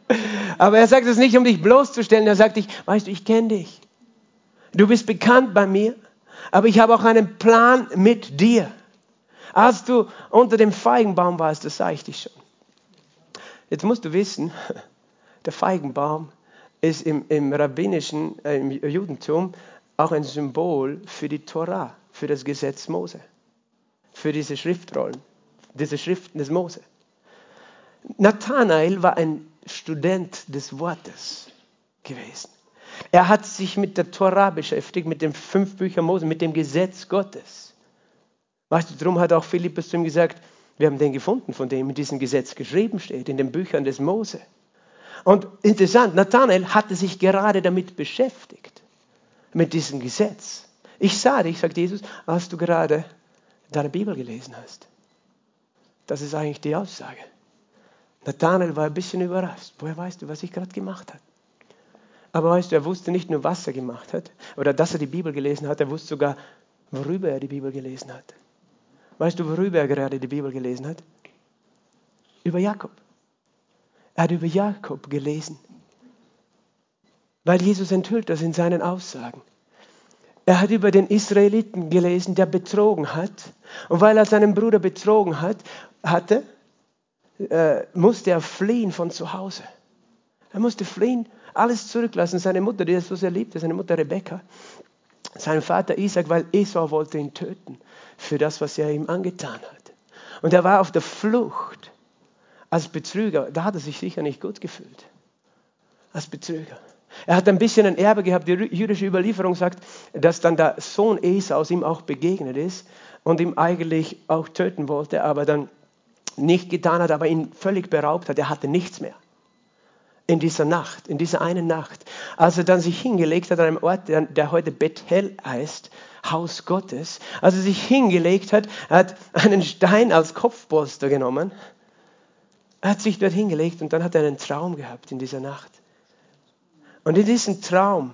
Aber er sagt es nicht, um dich bloßzustellen. Er sagt dich, weißt du, ich kenne dich. Du bist bekannt bei mir, aber ich habe auch einen Plan mit dir. Als du unter dem Feigenbaum warst, das sah ich dich schon. Jetzt musst du wissen, der Feigenbaum ist im, im rabbinischen, äh, im Judentum auch ein Symbol für die Torah, für das Gesetz Mose, für diese Schriftrollen, diese Schriften des Mose. Nathanael war ein Student des Wortes gewesen. Er hat sich mit der Torah beschäftigt, mit den fünf Büchern Mose, mit dem Gesetz Gottes. Weißt du, darum hat auch Philippus zu ihm gesagt, wir haben den gefunden, von dem in diesem Gesetz geschrieben steht, in den Büchern des Mose. Und interessant, Nathanael hatte sich gerade damit beschäftigt, mit diesem Gesetz. Ich sah dich, sagt Jesus, als du gerade deine Bibel gelesen hast. Das ist eigentlich die Aussage. Nathanael war ein bisschen überrascht. Woher weißt du, was ich gerade gemacht habe? Aber weißt du, er wusste nicht nur, was er gemacht hat, oder dass er die Bibel gelesen hat, er wusste sogar, worüber er die Bibel gelesen hat. Weißt du, worüber er gerade die Bibel gelesen hat? Über Jakob. Er hat über Jakob gelesen. Weil Jesus enthüllt das in seinen Aussagen. Er hat über den Israeliten gelesen, der betrogen hat. Und weil er seinen Bruder betrogen hat, hatte, äh, musste er fliehen von zu Hause. Er musste fliehen, alles zurücklassen. Seine Mutter, die er so sehr liebte, seine Mutter Rebekka, sein Vater Isaac, weil Esau wollte ihn töten für das, was er ihm angetan hat. Und er war auf der Flucht als Betrüger. Da hat er sich sicher nicht gut gefühlt. Als Betrüger. Er hat ein bisschen ein Erbe gehabt. Die jüdische Überlieferung sagt, dass dann der Sohn Esaus ihm auch begegnet ist und ihm eigentlich auch töten wollte, aber dann nicht getan hat, aber ihn völlig beraubt hat. Er hatte nichts mehr in dieser Nacht, in dieser einen Nacht, als er dann sich hingelegt hat an einem Ort, der, heute Bethel heißt, Haus Gottes, als er sich hingelegt hat, hat einen Stein als Kopfpolster genommen, hat sich dort hingelegt und dann hat er einen Traum gehabt in dieser Nacht. Und in diesem Traum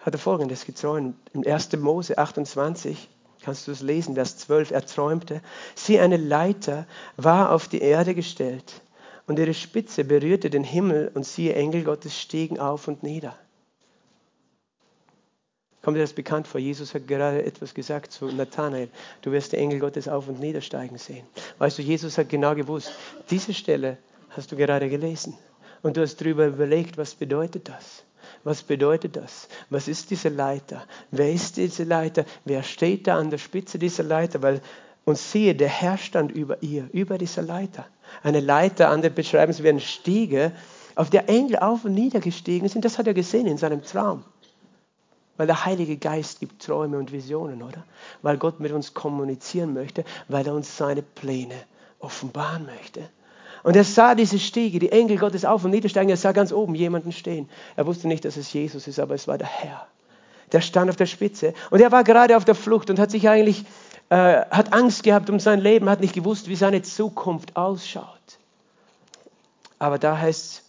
hat er Folgendes geträumt. Im 1. Mose 28 kannst du es lesen, Vers 12. Er träumte, sie eine Leiter war auf die Erde gestellt und ihre Spitze berührte den Himmel und siehe, Engel Gottes stiegen auf und nieder. Kommt dir das bekannt vor? Jesus hat gerade etwas gesagt zu Nathanael. Du wirst die Engel Gottes auf und niedersteigen sehen. Weißt du, Jesus hat genau gewusst, diese Stelle hast du gerade gelesen. Und du hast darüber überlegt, was bedeutet das? Was bedeutet das? Was ist diese Leiter? Wer ist diese Leiter? Wer steht da an der Spitze dieser Leiter? Weil, und siehe, der Herr stand über ihr, über dieser Leiter eine Leiter, andere beschreiben es wie eine Stiege, auf der Engel auf und nieder gestiegen sind. Das hat er gesehen in seinem Traum. Weil der Heilige Geist gibt Träume und Visionen, oder? Weil Gott mit uns kommunizieren möchte, weil er uns seine Pläne offenbaren möchte. Und er sah diese Stiege, die Engel Gottes auf und niedersteigen. Er sah ganz oben jemanden stehen. Er wusste nicht, dass es Jesus ist, aber es war der Herr. Der stand auf der Spitze. Und er war gerade auf der Flucht und hat sich eigentlich äh, hat Angst gehabt um sein Leben, hat nicht gewusst, wie seine Zukunft ausschaut. Aber da heißt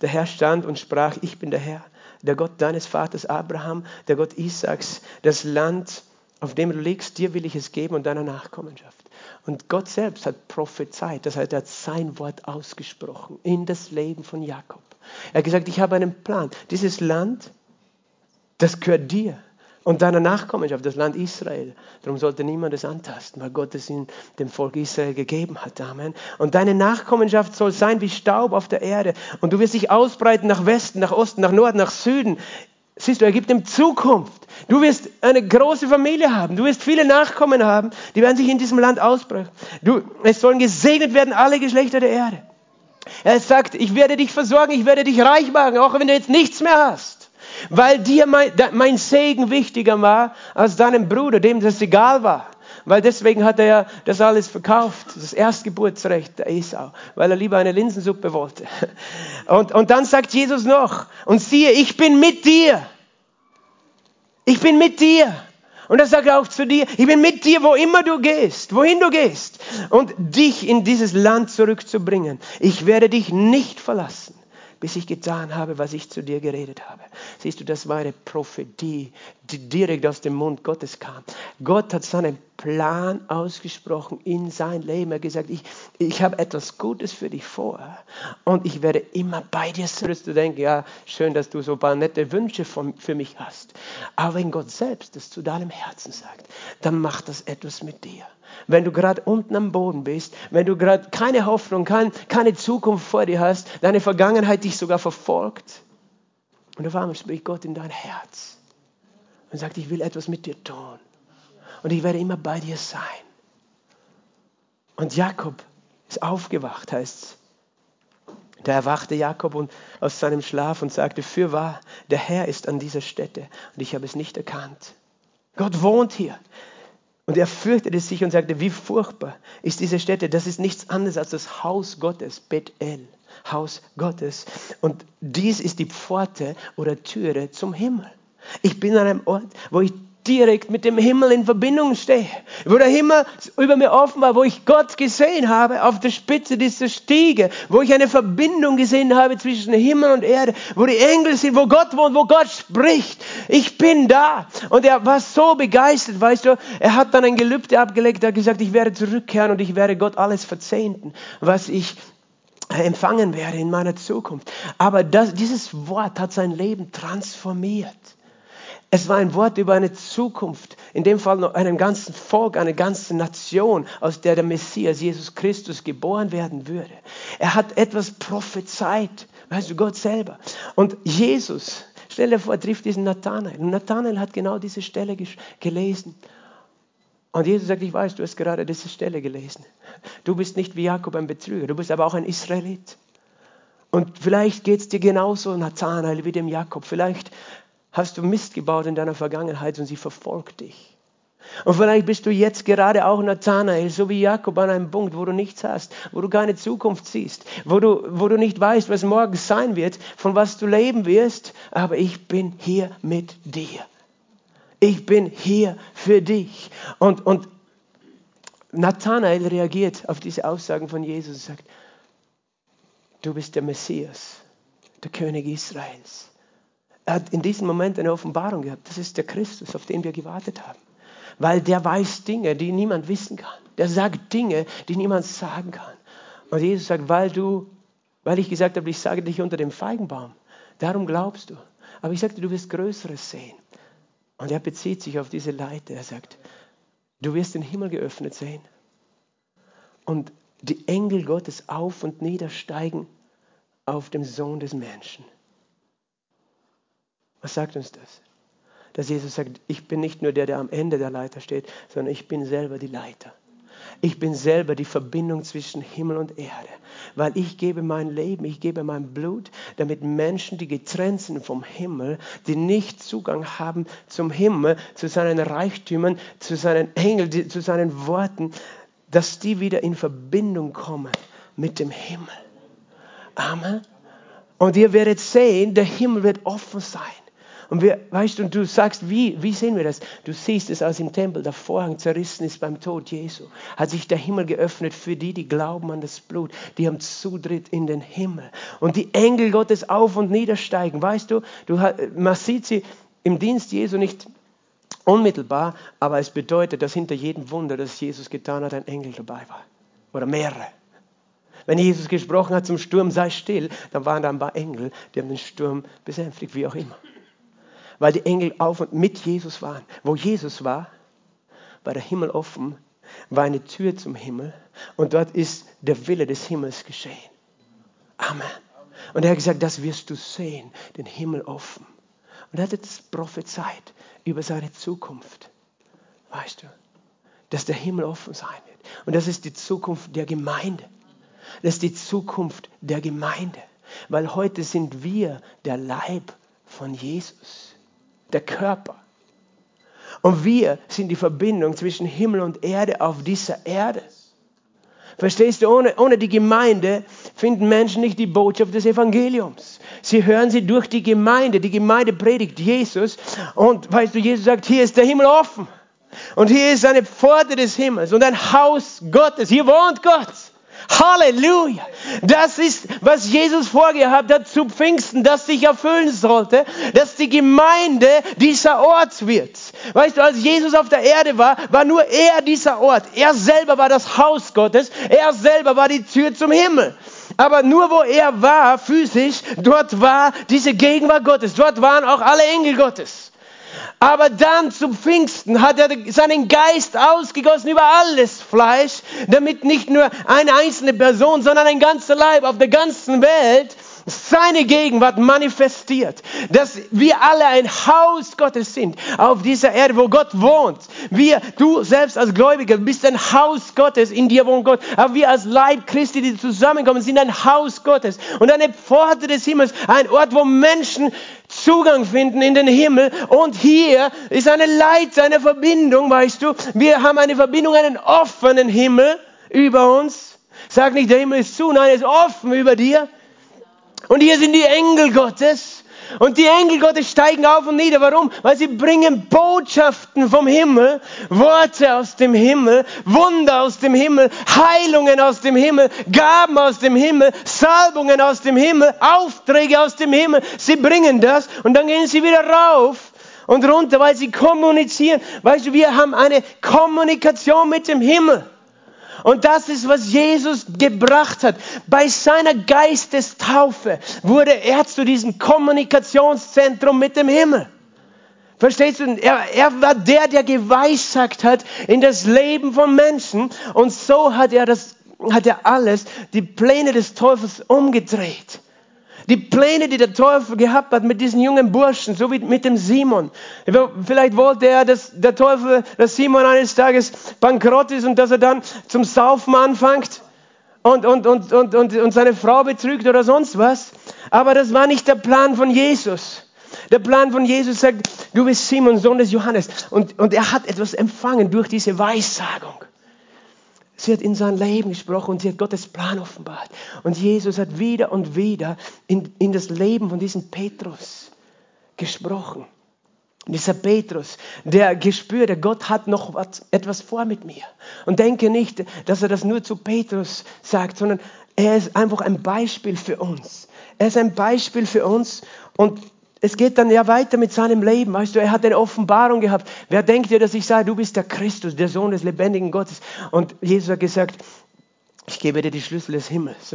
der Herr stand und sprach, ich bin der Herr, der Gott deines Vaters Abraham, der Gott Isaaks, das Land, auf dem du liegst, dir will ich es geben und deiner Nachkommenschaft. Und Gott selbst hat prophezeit, das heißt, er hat sein Wort ausgesprochen in das Leben von Jakob. Er hat gesagt, ich habe einen Plan. Dieses Land, das gehört dir. Und deiner Nachkommenschaft, das Land Israel. Darum sollte niemand es antasten, weil Gott es in dem Volk Israel gegeben hat. Amen. Und deine Nachkommenschaft soll sein wie Staub auf der Erde. Und du wirst dich ausbreiten nach Westen, nach Osten, nach Norden, nach Süden. Siehst du, er gibt ihm Zukunft. Du wirst eine große Familie haben. Du wirst viele Nachkommen haben. Die werden sich in diesem Land ausbrechen. Du, es sollen gesegnet werden alle Geschlechter der Erde. Er sagt, ich werde dich versorgen, ich werde dich reich machen, auch wenn du jetzt nichts mehr hast weil dir mein, mein Segen wichtiger war als deinem Bruder, dem das egal war. Weil deswegen hat er ja das alles verkauft, das Erstgeburtsrecht der Esau, weil er lieber eine Linsensuppe wollte. Und, und dann sagt Jesus noch, und siehe, ich bin mit dir. Ich bin mit dir. Und er sagt auch zu dir, ich bin mit dir, wo immer du gehst, wohin du gehst. Und dich in dieses Land zurückzubringen. Ich werde dich nicht verlassen bis ich getan habe, was ich zu dir geredet habe. Siehst du, das war eine Prophetie, die direkt aus dem Mund Gottes kam. Gott hat seinen Plan ausgesprochen in sein Leben. Er hat gesagt, ich, ich habe etwas Gutes für dich vor und ich werde immer bei dir sein. Du denkst, ja, schön, dass du so ein paar nette Wünsche von, für mich hast. Aber wenn Gott selbst das zu deinem Herzen sagt, dann macht das etwas mit dir wenn du gerade unten am Boden bist, wenn du gerade keine Hoffnung, kein, keine Zukunft vor dir hast, deine Vergangenheit dich sogar verfolgt. Und auf einmal spricht Gott in dein Herz und sagt, ich will etwas mit dir tun. Und ich werde immer bei dir sein. Und Jakob ist aufgewacht, heißt es. Da erwachte Jakob und aus seinem Schlaf und sagte, fürwahr, der Herr ist an dieser Stätte und ich habe es nicht erkannt. Gott wohnt hier. Und er fürchtete sich und sagte, wie furchtbar ist diese Stätte. Das ist nichts anderes als das Haus Gottes, Bethel, Haus Gottes. Und dies ist die Pforte oder Türe zum Himmel. Ich bin an einem Ort, wo ich direkt mit dem Himmel in Verbindung stehe. Wo der Himmel über mir offen war, wo ich Gott gesehen habe auf der Spitze dieser Stiege, wo ich eine Verbindung gesehen habe zwischen Himmel und Erde, wo die Engel sind, wo Gott wohnt, wo Gott spricht. Ich bin da. Und er war so begeistert, weißt du, er hat dann ein Gelübde abgelegt, er hat gesagt, ich werde zurückkehren und ich werde Gott alles verzehnten, was ich empfangen werde in meiner Zukunft. Aber das, dieses Wort hat sein Leben transformiert. Es war ein Wort über eine Zukunft, in dem Fall noch einem ganzen Volk, eine ganze Nation, aus der der Messias Jesus Christus geboren werden würde. Er hat etwas prophezeit, weißt du, Gott selber. Und Jesus, stell dir vor, trifft diesen Nathanael. Und Nathanael hat genau diese Stelle gelesen. Und Jesus sagt, ich weiß, du hast gerade diese Stelle gelesen. Du bist nicht wie Jakob ein Betrüger, du bist aber auch ein Israelit. Und vielleicht geht es dir genauso, Nathanael, wie dem Jakob. Vielleicht hast du Mist gebaut in deiner Vergangenheit und sie verfolgt dich. Und vielleicht bist du jetzt gerade auch Nathanael, so wie Jakob an einem Punkt, wo du nichts hast, wo du keine Zukunft siehst, wo du, wo du nicht weißt, was morgen sein wird, von was du leben wirst, aber ich bin hier mit dir. Ich bin hier für dich. Und, und Nathanael reagiert auf diese Aussagen von Jesus und sagt, du bist der Messias, der König Israels. Er hat in diesem Moment eine Offenbarung gehabt. Das ist der Christus, auf den wir gewartet haben. Weil der weiß Dinge, die niemand wissen kann. Der sagt Dinge, die niemand sagen kann. Und Jesus sagt, weil du, weil ich gesagt habe, ich sage dich unter dem Feigenbaum. Darum glaubst du. Aber ich sagte, du wirst Größeres sehen. Und er bezieht sich auf diese Leiter. Er sagt, du wirst den Himmel geöffnet sehen. Und die Engel Gottes auf und niedersteigen auf dem Sohn des Menschen. Was sagt uns das? Dass Jesus sagt, ich bin nicht nur der, der am Ende der Leiter steht, sondern ich bin selber die Leiter. Ich bin selber die Verbindung zwischen Himmel und Erde, weil ich gebe mein Leben, ich gebe mein Blut, damit Menschen, die getrennt sind vom Himmel, die nicht Zugang haben zum Himmel, zu seinen Reichtümern, zu seinen Engeln, zu seinen Worten, dass die wieder in Verbindung kommen mit dem Himmel. Amen. Und ihr werdet sehen, der Himmel wird offen sein. Und wir, weißt du, du sagst, wie, wie sehen wir das? Du siehst es aus dem Tempel, der Vorhang zerrissen ist beim Tod Jesu. Hat sich der Himmel geöffnet für die, die glauben an das Blut. Die haben Zutritt in den Himmel. Und die Engel Gottes auf und niedersteigen. Weißt du, du man sieht sie im Dienst Jesu nicht unmittelbar, aber es bedeutet, dass hinter jedem Wunder, das Jesus getan hat, ein Engel dabei war. Oder mehrere. Wenn Jesus gesprochen hat zum Sturm, sei still, dann waren da ein paar Engel, die haben den Sturm besänftigt, wie auch immer. Weil die Engel auf und mit Jesus waren. Wo Jesus war, war der Himmel offen, war eine Tür zum Himmel und dort ist der Wille des Himmels geschehen. Amen. Und er hat gesagt, das wirst du sehen, den Himmel offen. Und er hat jetzt prophezeit über seine Zukunft. Weißt du, dass der Himmel offen sein wird. Und das ist die Zukunft der Gemeinde. Das ist die Zukunft der Gemeinde. Weil heute sind wir der Leib von Jesus, der Körper. Und wir sind die Verbindung zwischen Himmel und Erde auf dieser Erde. Verstehst du, ohne, ohne die Gemeinde finden Menschen nicht die Botschaft des Evangeliums. Sie hören sie durch die Gemeinde. Die Gemeinde predigt Jesus. Und weißt du, Jesus sagt, hier ist der Himmel offen. Und hier ist eine Pforte des Himmels und ein Haus Gottes. Hier wohnt Gott. Halleluja. Das ist, was Jesus vorgehabt hat zu Pfingsten, das sich erfüllen sollte, dass die Gemeinde dieser Ort wird. Weißt du, als Jesus auf der Erde war, war nur er dieser Ort. Er selber war das Haus Gottes. Er selber war die Tür zum Himmel. Aber nur wo er war, physisch, dort war diese Gegenwart Gottes. Dort waren auch alle Engel Gottes. Aber dann zum Pfingsten hat er seinen Geist ausgegossen über alles Fleisch, damit nicht nur eine einzelne Person, sondern ein ganzer Leib auf der ganzen Welt seine Gegenwart manifestiert, dass wir alle ein Haus Gottes sind auf dieser Erde, wo Gott wohnt. Wir, du selbst als Gläubiger bist ein Haus Gottes, in dir wohnt Gott. Aber wir als Leib Christi, die zusammenkommen, sind ein Haus Gottes und eine Pforte des Himmels, ein Ort, wo Menschen Zugang finden in den Himmel. Und hier ist eine Leiter, eine Verbindung, weißt du. Wir haben eine Verbindung, einen offenen Himmel über uns. Sag nicht, der Himmel ist zu, nein, er ist offen über dir. Und hier sind die Engel Gottes. Und die Engel Gottes steigen auf und nieder. Warum? Weil sie bringen Botschaften vom Himmel, Worte aus dem Himmel, Wunder aus dem Himmel, Heilungen aus dem Himmel, Gaben aus dem Himmel, Salbungen aus dem Himmel, Aufträge aus dem Himmel. Sie bringen das und dann gehen sie wieder rauf und runter, weil sie kommunizieren. Weißt du, wir haben eine Kommunikation mit dem Himmel. Und das ist, was Jesus gebracht hat. Bei seiner Geistestaufe wurde er zu diesem Kommunikationszentrum mit dem Himmel. Verstehst du? Er, er war der, der geweissagt hat in das Leben von Menschen. Und so hat er das, hat er alles, die Pläne des Teufels umgedreht. Die Pläne, die der Teufel gehabt hat mit diesen jungen Burschen, so wie mit dem Simon. Vielleicht wollte er, dass der Teufel, dass Simon eines Tages bankrott ist und dass er dann zum Saufen anfängt und, und, und, und, und, und seine Frau betrügt oder sonst was. Aber das war nicht der Plan von Jesus. Der Plan von Jesus sagt, du bist Simon, Sohn des Johannes. Und, und er hat etwas empfangen durch diese Weissagung. Sie hat in sein Leben gesprochen und sie hat Gottes Plan offenbart. Und Jesus hat wieder und wieder in, in das Leben von diesem Petrus gesprochen. Dieser Petrus, der gespürte, Gott hat noch was, etwas vor mit mir. Und denke nicht, dass er das nur zu Petrus sagt, sondern er ist einfach ein Beispiel für uns. Er ist ein Beispiel für uns und es geht dann ja weiter mit seinem Leben. Weißt du, er hat eine Offenbarung gehabt. Wer denkt dir, dass ich sage, du bist der Christus, der Sohn des lebendigen Gottes? Und Jesus hat gesagt, ich gebe dir die Schlüssel des Himmels,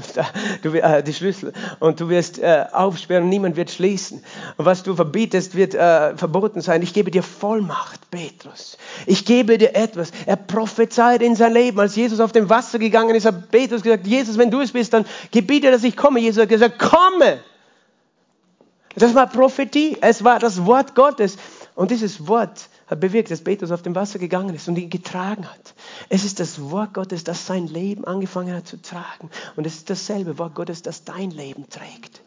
du, äh, die Schlüssel, und du wirst äh, aufsperren, niemand wird schließen. Und was du verbietest, wird äh, verboten sein. Ich gebe dir Vollmacht, Petrus. Ich gebe dir etwas. Er prophezeit in sein Leben. Als Jesus auf dem Wasser gegangen ist, hat Petrus gesagt, Jesus, wenn du es bist, dann gebiete, dass ich komme. Jesus hat gesagt, komme. Das war Prophetie. Es war das Wort Gottes. Und dieses Wort hat bewirkt, dass Petrus auf dem Wasser gegangen ist und ihn getragen hat. Es ist das Wort Gottes, das sein Leben angefangen hat zu tragen. Und es ist dasselbe Wort Gottes, das dein Leben trägt.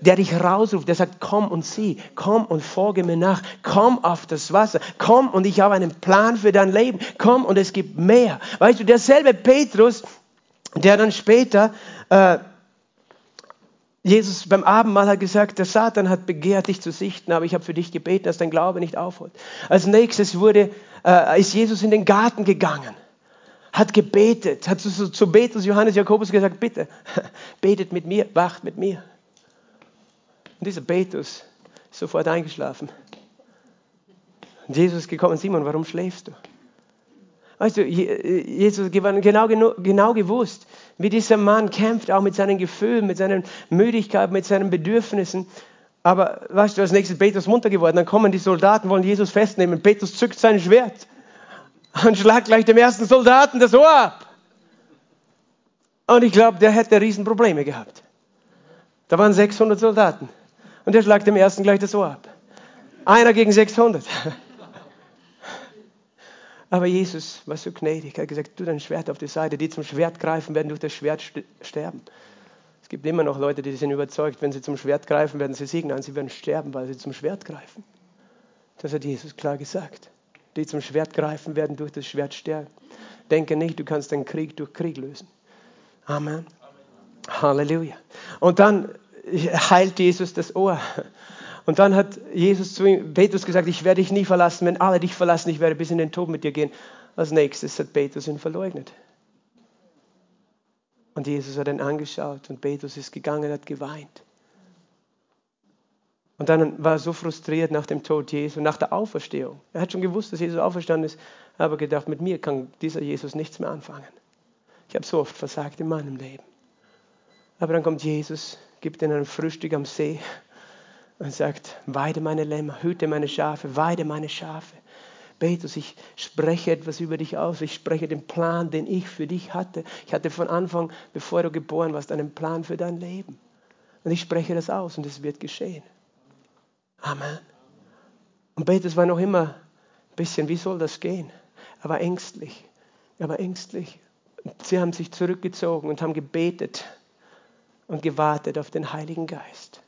Der dich rausruft, der sagt, komm und sieh, komm und folge mir nach, komm auf das Wasser, komm und ich habe einen Plan für dein Leben, komm und es gibt mehr. Weißt du, derselbe Petrus, der dann später äh, Jesus beim Abendmahl hat gesagt, der Satan hat begehrt, dich zu sichten, aber ich habe für dich gebeten, dass dein Glaube nicht aufhört. Als nächstes wurde, äh, ist Jesus in den Garten gegangen, hat gebetet, hat zu, zu Petrus, Johannes, Jakobus gesagt, bitte, betet mit mir, wacht mit mir. Und dieser Petrus ist sofort eingeschlafen. Und Jesus ist gekommen, Simon, warum schläfst du? Weißt du, Jesus hat genau, genau gewusst, wie dieser Mann kämpft, auch mit seinen Gefühlen, mit seinen Müdigkeiten, mit seinen Bedürfnissen. Aber weißt du, als nächstes Petrus munter geworden, dann kommen die Soldaten, wollen Jesus festnehmen. Petrus zückt sein Schwert und schlagt gleich dem ersten Soldaten das Ohr ab. Und ich glaube, der hätte Riesenprobleme gehabt. Da waren 600 Soldaten. Und der schlagt dem ersten gleich das Ohr ab. Einer gegen 600. Aber Jesus war so gnädig. Er hat gesagt, tu dein Schwert auf die Seite. Die zum Schwert greifen, werden durch das Schwert sterben. Es gibt immer noch Leute, die sind überzeugt, wenn sie zum Schwert greifen, werden sie segnen. Sie werden sterben, weil sie zum Schwert greifen. Das hat Jesus klar gesagt. Die zum Schwert greifen, werden durch das Schwert sterben. Denke nicht, du kannst den Krieg durch Krieg lösen. Amen. Amen. Halleluja. Und dann heilt Jesus das Ohr. Und dann hat Jesus zu ihm, Petrus gesagt, ich werde dich nie verlassen. Wenn alle dich verlassen, ich werde bis in den Tod mit dir gehen. Als nächstes hat Petrus ihn verleugnet. Und Jesus hat ihn angeschaut und Petrus ist gegangen, hat geweint. Und dann war er so frustriert nach dem Tod Jesu, nach der Auferstehung. Er hat schon gewusst, dass Jesus auferstanden ist, aber gedacht, mit mir kann dieser Jesus nichts mehr anfangen. Ich habe so oft versagt in meinem Leben. Aber dann kommt Jesus, gibt ihnen ein Frühstück am See und sagt, weide meine Lämmer, hüte meine Schafe, weide meine Schafe. Petrus, ich spreche etwas über dich aus. Ich spreche den Plan, den ich für dich hatte. Ich hatte von Anfang, bevor du geboren warst, einen Plan für dein Leben. Und ich spreche das aus und es wird geschehen. Amen. Und Petrus war noch immer ein bisschen, wie soll das gehen? Er war ängstlich. Er war ängstlich. Sie haben sich zurückgezogen und haben gebetet und gewartet auf den Heiligen Geist.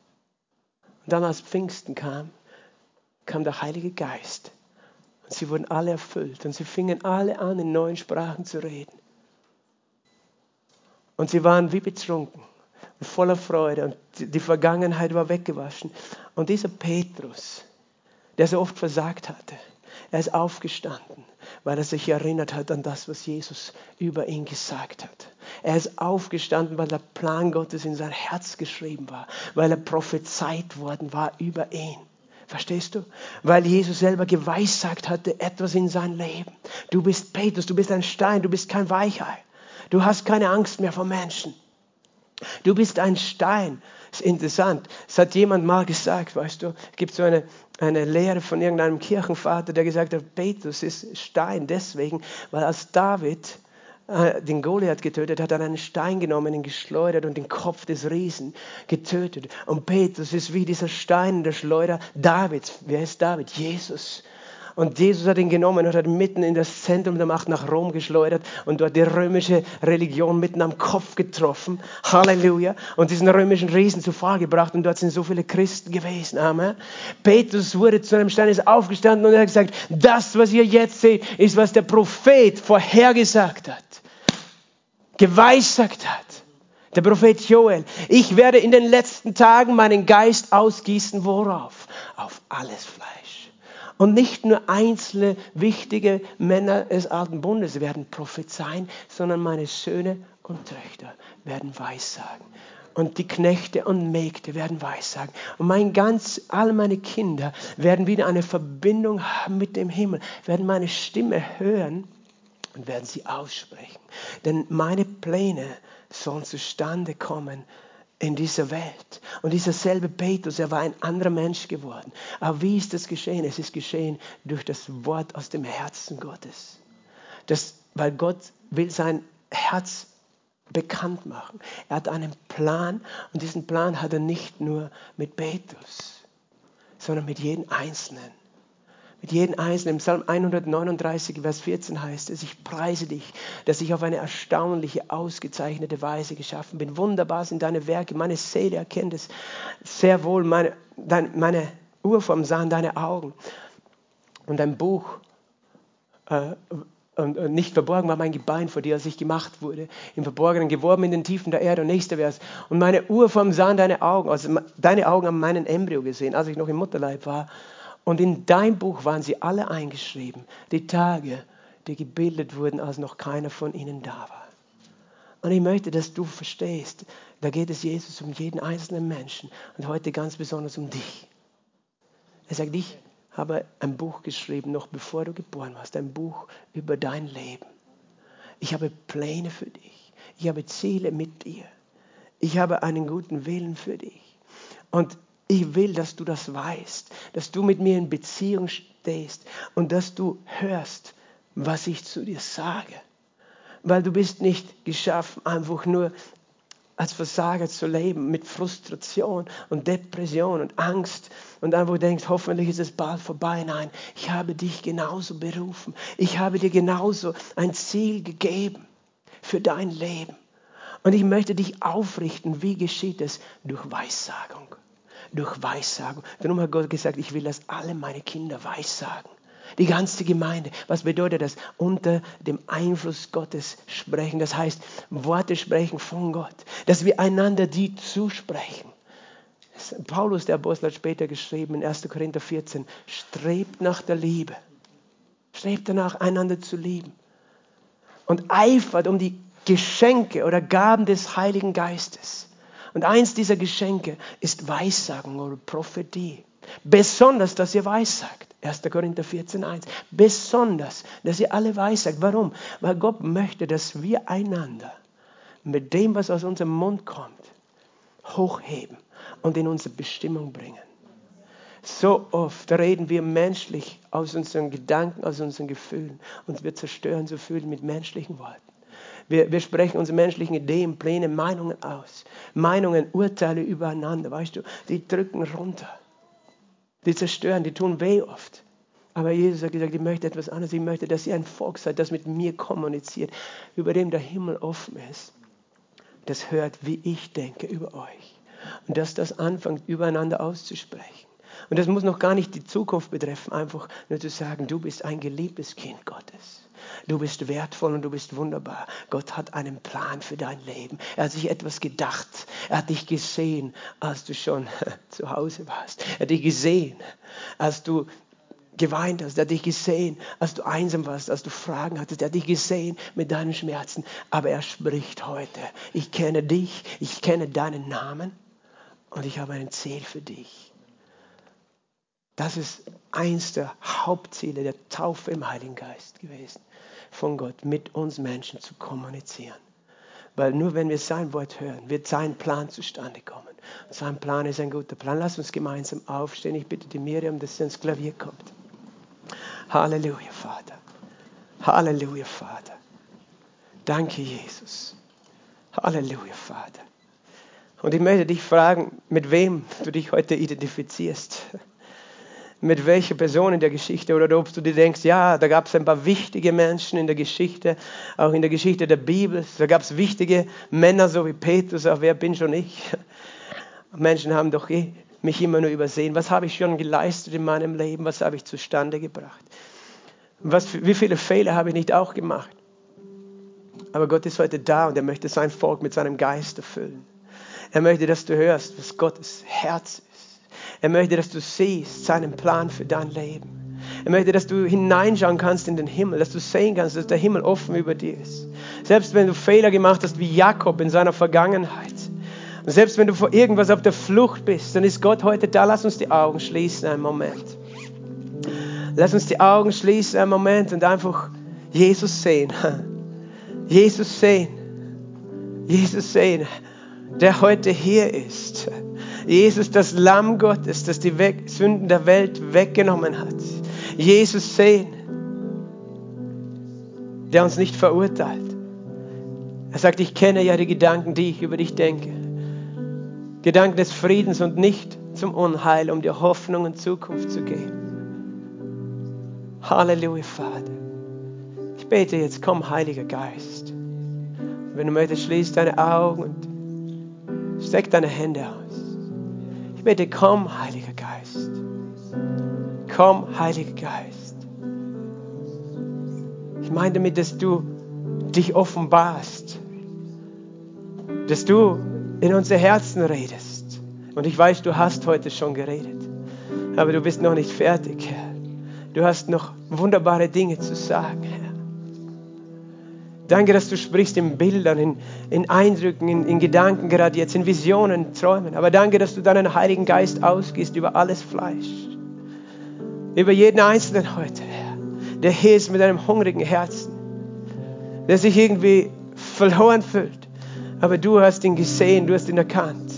Und dann, als Pfingsten kam, kam der Heilige Geist. Und sie wurden alle erfüllt und sie fingen alle an, in neuen Sprachen zu reden. Und sie waren wie betrunken und voller Freude und die Vergangenheit war weggewaschen. Und dieser Petrus, der so oft versagt hatte, er ist aufgestanden, weil er sich erinnert hat an das, was Jesus über ihn gesagt hat. Er ist aufgestanden, weil der Plan Gottes in sein Herz geschrieben war, weil er prophezeit worden war über ihn. Verstehst du? Weil Jesus selber geweissagt hatte, etwas in sein Leben. Du bist Petrus, du bist ein Stein, du bist kein Weichei. Du hast keine Angst mehr vor Menschen. Du bist ein Stein. Das ist interessant. Es hat jemand mal gesagt, weißt du, es gibt so eine, eine Lehre von irgendeinem Kirchenvater, der gesagt hat, Petrus ist Stein deswegen, weil als David äh, den Goliath getötet hat, hat einen Stein genommen, ihn geschleudert und den Kopf des Riesen getötet. Und Petrus ist wie dieser Stein der Schleuder Davids. Wer ist David? Jesus. Und Jesus hat ihn genommen und hat ihn mitten in das Zentrum der Macht nach Rom geschleudert und dort die römische Religion mitten am Kopf getroffen. Halleluja. Und diesen römischen Riesen zu Fall gebracht und dort sind so viele Christen gewesen. Amen. Petrus wurde zu einem Stein, ist aufgestanden und er hat gesagt, das, was ihr jetzt seht, ist, was der Prophet vorhergesagt hat geweissagt hat. Der Prophet Joel, ich werde in den letzten Tagen meinen Geist ausgießen, worauf? Auf alles Fleisch. Und nicht nur einzelne wichtige Männer des alten Bundes werden prophezeien, sondern meine Söhne und Töchter werden weissagen. Und die Knechte und Mägde werden weissagen. Und mein ganz, all meine Kinder werden wieder eine Verbindung haben mit dem Himmel, werden meine Stimme hören und werden sie aussprechen. Denn meine Pläne sollen zustande kommen in dieser Welt. Und dieser selbe Petrus, er war ein anderer Mensch geworden. Aber wie ist das geschehen? Es ist geschehen durch das Wort aus dem Herzen Gottes. Das, weil Gott will sein Herz bekannt machen. Er hat einen Plan und diesen Plan hat er nicht nur mit Petrus, sondern mit jedem Einzelnen mit jedem Einzelnen. Im Psalm 139, Vers 14 heißt es, ich preise dich, dass ich auf eine erstaunliche, ausgezeichnete Weise geschaffen bin. Wunderbar sind deine Werke, meine Seele erkennt es sehr wohl, meine, dein, meine Urform sahen deine Augen. Und ein Buch, äh, und, und nicht verborgen war mein Gebein vor dir, als ich gemacht wurde, im Verborgenen geworben in den Tiefen der Erde. Und nächster Vers. Und meine Urform sahen deine Augen, also deine Augen haben meinen Embryo gesehen, als ich noch im Mutterleib war. Und in dein Buch waren sie alle eingeschrieben, die Tage, die gebildet wurden, als noch keiner von ihnen da war. Und ich möchte, dass du verstehst, da geht es Jesus um jeden einzelnen Menschen und heute ganz besonders um dich. Er sagt, ich habe ein Buch geschrieben, noch bevor du geboren warst, ein Buch über dein Leben. Ich habe Pläne für dich. Ich habe Ziele mit dir. Ich habe einen guten Willen für dich. Und Ich will, dass du das weißt, dass du mit mir in Beziehung stehst und dass du hörst, was ich zu dir sage. Weil du bist nicht geschaffen, einfach nur als Versager zu leben, mit Frustration und Depression und Angst und einfach denkst, hoffentlich ist es bald vorbei. Nein, ich habe dich genauso berufen. Ich habe dir genauso ein Ziel gegeben für dein Leben. Und ich möchte dich aufrichten. Wie geschieht es? Durch Weissagung. Durch Weissagung. Darum hat Gott gesagt, ich will, dass alle meine Kinder weissagen. Die ganze Gemeinde. Was bedeutet das? Unter dem Einfluss Gottes sprechen. Das heißt, Worte sprechen von Gott. Dass wir einander die zusprechen. Paulus, der Apostel, hat später geschrieben in 1. Korinther 14, strebt nach der Liebe. Strebt danach, einander zu lieben. Und eifert um die Geschenke oder Gaben des Heiligen Geistes. Und eins dieser Geschenke ist Weissagen oder Prophetie. Besonders, dass ihr weissagt. 1. Korinther 14,1. Besonders, dass ihr alle weissagt. Warum? Weil Gott möchte, dass wir einander mit dem, was aus unserem Mund kommt, hochheben und in unsere Bestimmung bringen. So oft reden wir menschlich aus unseren Gedanken, aus unseren Gefühlen und wir zerstören so viel mit menschlichen Worten. Wir, wir sprechen unsere menschlichen Ideen, Pläne, Meinungen aus. Meinungen, Urteile übereinander, weißt du, die drücken runter. Die zerstören, die tun weh oft. Aber Jesus hat gesagt, ich möchte etwas anderes. Ich möchte, dass ihr ein Volk seid, das mit mir kommuniziert, über dem der Himmel offen ist. Das hört, wie ich denke über euch. Und dass das anfängt, übereinander auszusprechen. Und das muss noch gar nicht die Zukunft betreffen, einfach nur zu sagen, du bist ein geliebtes Kind Gottes. Du bist wertvoll und du bist wunderbar. Gott hat einen Plan für dein Leben. Er hat sich etwas gedacht. Er hat dich gesehen, als du schon zu Hause warst. Er hat dich gesehen, als du geweint hast. Er hat dich gesehen, als du einsam warst, als du Fragen hattest. Er hat dich gesehen mit deinen Schmerzen. Aber er spricht heute. Ich kenne dich, ich kenne deinen Namen und ich habe ein Ziel für dich. Das ist eins der Hauptziele der Taufe im Heiligen Geist gewesen von Gott mit uns Menschen zu kommunizieren. Weil nur wenn wir sein Wort hören, wird sein Plan zustande kommen. Und sein Plan ist ein guter Plan. Lass uns gemeinsam aufstehen. Ich bitte die Miriam, dass sie ins Klavier kommt. Halleluja, Vater. Halleluja, Vater. Danke, Jesus. Halleluja, Vater. Und ich möchte dich fragen, mit wem du dich heute identifizierst mit welcher Person in der Geschichte oder ob du dir denkst, ja, da gab es ein paar wichtige Menschen in der Geschichte, auch in der Geschichte der Bibel. Da gab es wichtige Männer, so wie Petrus, auch wer bin schon ich? Menschen haben doch eh mich immer nur übersehen. Was habe ich schon geleistet in meinem Leben? Was habe ich zustande gebracht? Was, wie viele Fehler habe ich nicht auch gemacht? Aber Gott ist heute da und er möchte sein Volk mit seinem Geist erfüllen. Er möchte, dass du hörst, was Gottes Herz ist. Er möchte, dass du siehst seinen Plan für dein Leben. Er möchte, dass du hineinschauen kannst in den Himmel, dass du sehen kannst, dass der Himmel offen über dir ist. Selbst wenn du Fehler gemacht hast wie Jakob in seiner Vergangenheit. Und selbst wenn du vor irgendwas auf der Flucht bist, dann ist Gott heute da. Lass uns die Augen schließen einen Moment. Lass uns die Augen schließen einen Moment und einfach Jesus sehen. Jesus sehen. Jesus sehen, der heute hier ist. Jesus, das Lamm Gottes, das die Sünden der Welt weggenommen hat. Jesus sehen, der uns nicht verurteilt. Er sagt, ich kenne ja die Gedanken, die ich über dich denke. Gedanken des Friedens und nicht zum Unheil, um dir Hoffnung und Zukunft zu geben. Halleluja, Vater. Ich bete jetzt, komm, Heiliger Geist. Wenn du möchtest, schließ deine Augen und steck deine Hände aus. Bitte, komm, Heiliger Geist. Komm, Heiliger Geist. Ich meine damit, dass du dich offenbarst, dass du in unser Herzen redest. Und ich weiß, du hast heute schon geredet, aber du bist noch nicht fertig, Herr. Du hast noch wunderbare Dinge zu sagen, Herr. Danke, dass du sprichst in Bildern, in, in Eindrücken, in, in, Gedanken, gerade jetzt in Visionen, Träumen. Aber danke, dass du deinen Heiligen Geist ausgehst über alles Fleisch. Über jeden Einzelnen heute, Herr. Der hier ist mit einem hungrigen Herzen. Der sich irgendwie verloren fühlt. Aber du hast ihn gesehen, du hast ihn erkannt.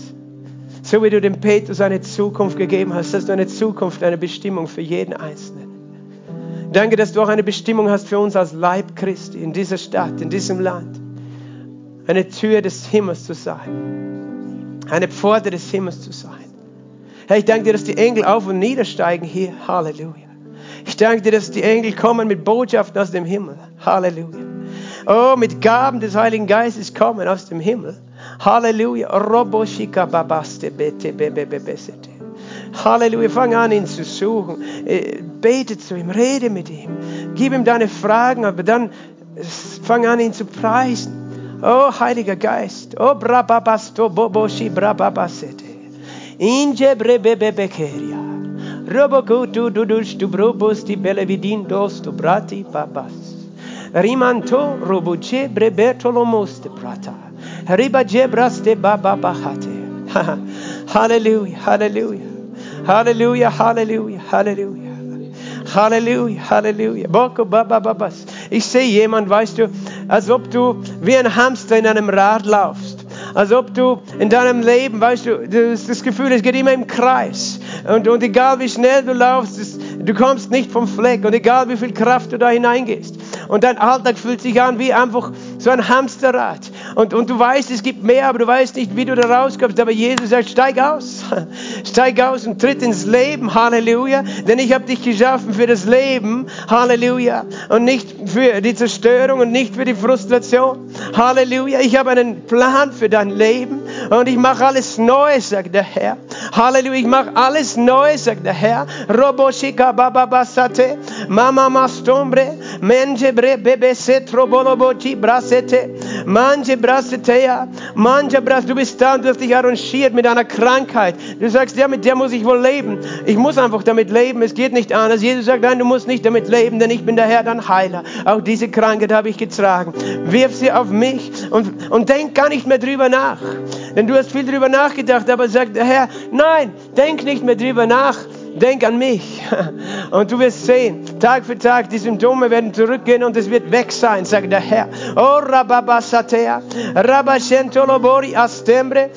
So wie du dem Petrus eine Zukunft gegeben hast, hast du eine Zukunft, eine Bestimmung für jeden Einzelnen. Danke, dass du auch eine Bestimmung hast für uns als Leib Christi in dieser Stadt, in diesem Land. Eine Tür des Himmels zu sein. Eine Pforte des Himmels zu sein. Herr, ich danke dir, dass die Engel auf und niedersteigen hier. Halleluja. Ich danke dir, dass die Engel kommen mit Botschaften aus dem Himmel. Halleluja. Oh, mit Gaben des Heiligen Geistes kommen aus dem Himmel. Halleluja. Halleluja. Fang an, ihn zu suchen. Äh, bete zu ihm, rede mit ihm. Gib ihm deine Fragen, aber dann äh, fang an, ihn zu preisen. Oh, Heiliger Geist. Oh, brababasto boboshi brababasete. Inje brebebebekeria. Robokutu dudus tu brobos ti belevidin dos tu brati babas. Rimanto robuce brebetolo moste prata. Riba jebraste baba bahate. Hallelujah, hallelujah. Halleluja, Halleluja. Boko baba babas. Ich sehe jemand, weißt du, als ob du wie ein Hamster in einem Rad laufst. Als ob du in deinem Leben, weißt du, das, das Gefühl, es geht immer im Kreis. Und, und egal wie schnell du laufst, das, du kommst nicht vom Fleck. Und egal wie viel Kraft du da hineingehst. Und dein Alltag fühlt sich an wie einfach so ein Hamsterrad. Und, und du weißt, es gibt mehr, aber du weißt nicht, wie du da rauskommst. Aber Jesus sagt, steig aus. Steig aus und tritt ins Leben. Halleluja. Denn ich habe dich geschaffen für das Leben. Halleluja. Und nicht für die Zerstörung und nicht für die Frustration. Halleluja. Ich habe einen Plan für dein Leben. Und ich mache alles neu, sagt der Herr. Halleluja. Ich mache alles neu, sagt der Herr. Roboshika bababasate. Mama mastombre. Menje bre bebe setro bolobochi brasete. Manje brasetea. Manje bras. Du bist da und du hast dich arrangiert mit einer Krankheit. Du sagst, ja, mit der muss ich wohl leben. Ich muss einfach damit leben. Es geht nicht anders. Jesus sagt, nein, du musst nicht damit leben, denn ich bin der Herr, dein Heiler. Auch diese Krankheit habe ich getragen. Wirf sie auf mich und, und denk gar nicht mehr drüber nach. Denn du hast viel drüber nachgedacht, aber sagt der Herr, nein, denk nicht mehr drüber nach. Denk an mich. Und du wirst sehen, Tag für Tag, die Symptome werden zurückgehen und es wird weg sein, sagt der Herr. Oh, Rababasatea, Rabashentolobori Astembre,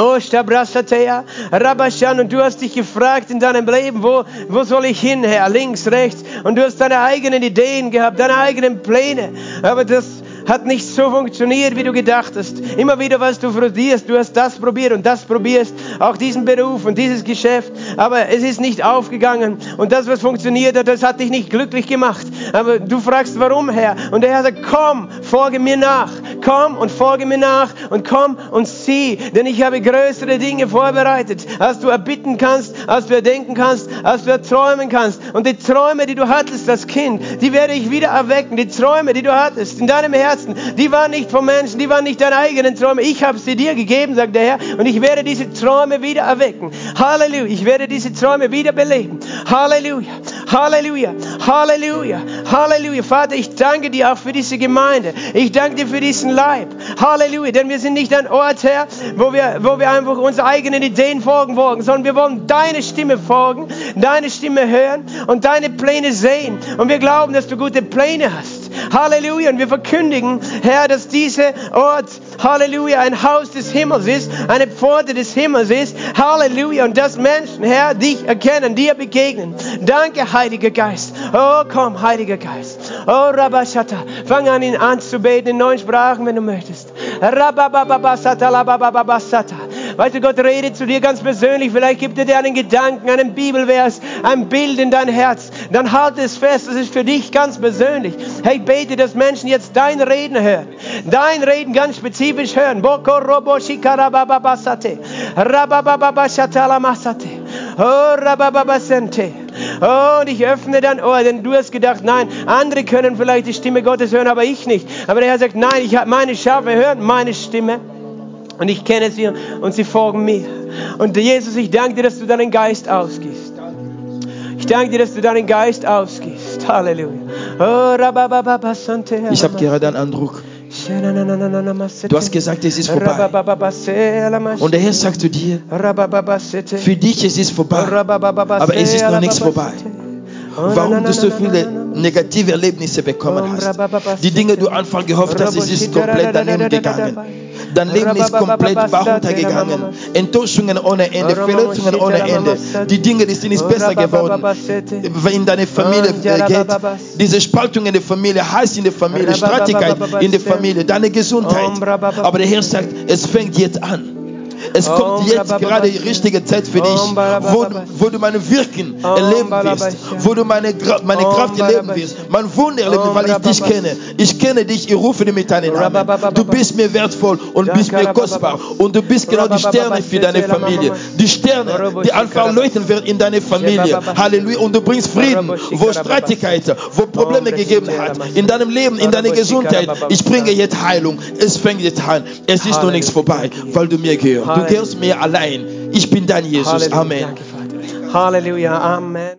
Oh, Stabrasatea, Rabashan, und du hast dich gefragt in deinem Leben, wo, wo soll ich hin, Herr? Links, rechts. Und du hast deine eigenen Ideen gehabt, deine eigenen Pläne. Aber das, hat nicht so funktioniert, wie du gedacht hast. Immer wieder, was du probierst, du hast das probiert und das probierst, auch diesen Beruf und dieses Geschäft, aber es ist nicht aufgegangen. Und das, was funktioniert hat, das hat dich nicht glücklich gemacht. Aber du fragst, warum, Herr? Und der Herr sagt, komm, folge mir nach. Komm und folge mir nach und komm und sieh, denn ich habe größere Dinge vorbereitet, als du erbitten kannst, als du erdenken kannst, als du erträumen kannst. Und die Träume, die du hattest als Kind, die werde ich wieder erwecken. Die Träume, die du hattest in deinem Herzen, Herzen, die waren nicht vom Menschen, die waren nicht deine eigenen Träume. Ich habe sie dir gegeben, sagt der Herr, und ich werde diese Träume wieder erwecken. Halleluja. Ich werde diese Träume wieder beleben. Halleluja. Halleluja. Halleluja. Halleluja. Vater, ich danke dir auch für diese Gemeinde. Ich danke dir für diesen Leib. Halleluja. Denn wir sind nicht ein Ort, Herr, wo wir, wo wir einfach unsere eigenen Ideen folgen wollen, sondern wir wollen deine Stimme folgen, deine Stimme hören und deine Pläne sehen. Und wir glauben, dass du gute Pläne hast. Halleluja. Und wir verkündigen, Herr, dass dieser Ort, Halleluja, ein Haus des Himmels ist, eine Pforte des Himmels ist. Halleluja. Und dass Menschen, Herr, dich erkennen, dir begegnen. Danke, Heiliger Geist. Oh, komm, Heiliger Geist. Oh, Rabashata. Fang an, ihn anzubeten in neuen Sprachen, wenn du möchtest. Rabababasata, labababasata. Weißt du, Gott redet zu dir ganz persönlich. Vielleicht gibt er dir einen Gedanken, einen Bibelvers, ein Bild in dein Herz. Dann halte es fest. Das ist für dich ganz persönlich. Hey, bete, dass Menschen jetzt dein Reden hören. Dein Reden ganz spezifisch hören. Boko robo shikarabababasate. Rababababashatalamasate. Oh, rabababasente. Oh, und ich öffne dein Ohr, denn du hast gedacht, nein, andere können vielleicht die Stimme Gottes hören, aber ich nicht. Aber der Herr sagt, nein, ich habe meine Schafe hören meine Stimme. Und ich kenne sie und sie folgen mir. Und Jesus, ich danke dir, dass du deinen Geist ausgibst. Ich danke dir, dass du deinen Geist ausgibst. Halleluja. Oh, ich habe gerade einen Eindruck. Du hast gesagt, es ist vorbei. Und der Herr sagt zu dir, für dich es ist vorbei, aber es ist noch nichts vorbei. Warum du so viele negative Erlebnisse bekommen hast. Die Dinge, die du Anfang gehofft hast, es ist komplett daneben gegangen. Dein Leben ist komplett runtergegangen. Enttäuschungen ohne Ende, Verletzungen ohne Ende. Die Dinge, die sind nicht besser geworden. Wenn in deine Familie geht, diese Spaltung in der Familie, Hass in der Familie, Streitigkeit in der Familie, deine Gesundheit. Aber der Herr sagt, es fängt jetzt an. Es kommt jetzt gerade die richtige Zeit für dich, wo, wo du meine Wirken erleben wirst, wo du meine, meine Kraft erleben wirst, mein Wunder erleben, weil ich dich kenne. Ich kenne dich, ich rufe dich mit deinem Namen. Du bist mir wertvoll und bist mir kostbar und du bist genau die Sterne für deine Familie. Die Sterne, die einfach leuchten werden in deine Familie. Halleluja. Und du bringst Frieden, wo Streitigkeit, wo Probleme gegeben hat, in deinem Leben, in deiner Gesundheit. Ich bringe jetzt Heilung. Es fängt jetzt an. Es ist noch nichts vorbei, weil du mir gehörst. Du gehörst mir allein. Ich bin dein Jesus. Amen. Halleluja. Amen.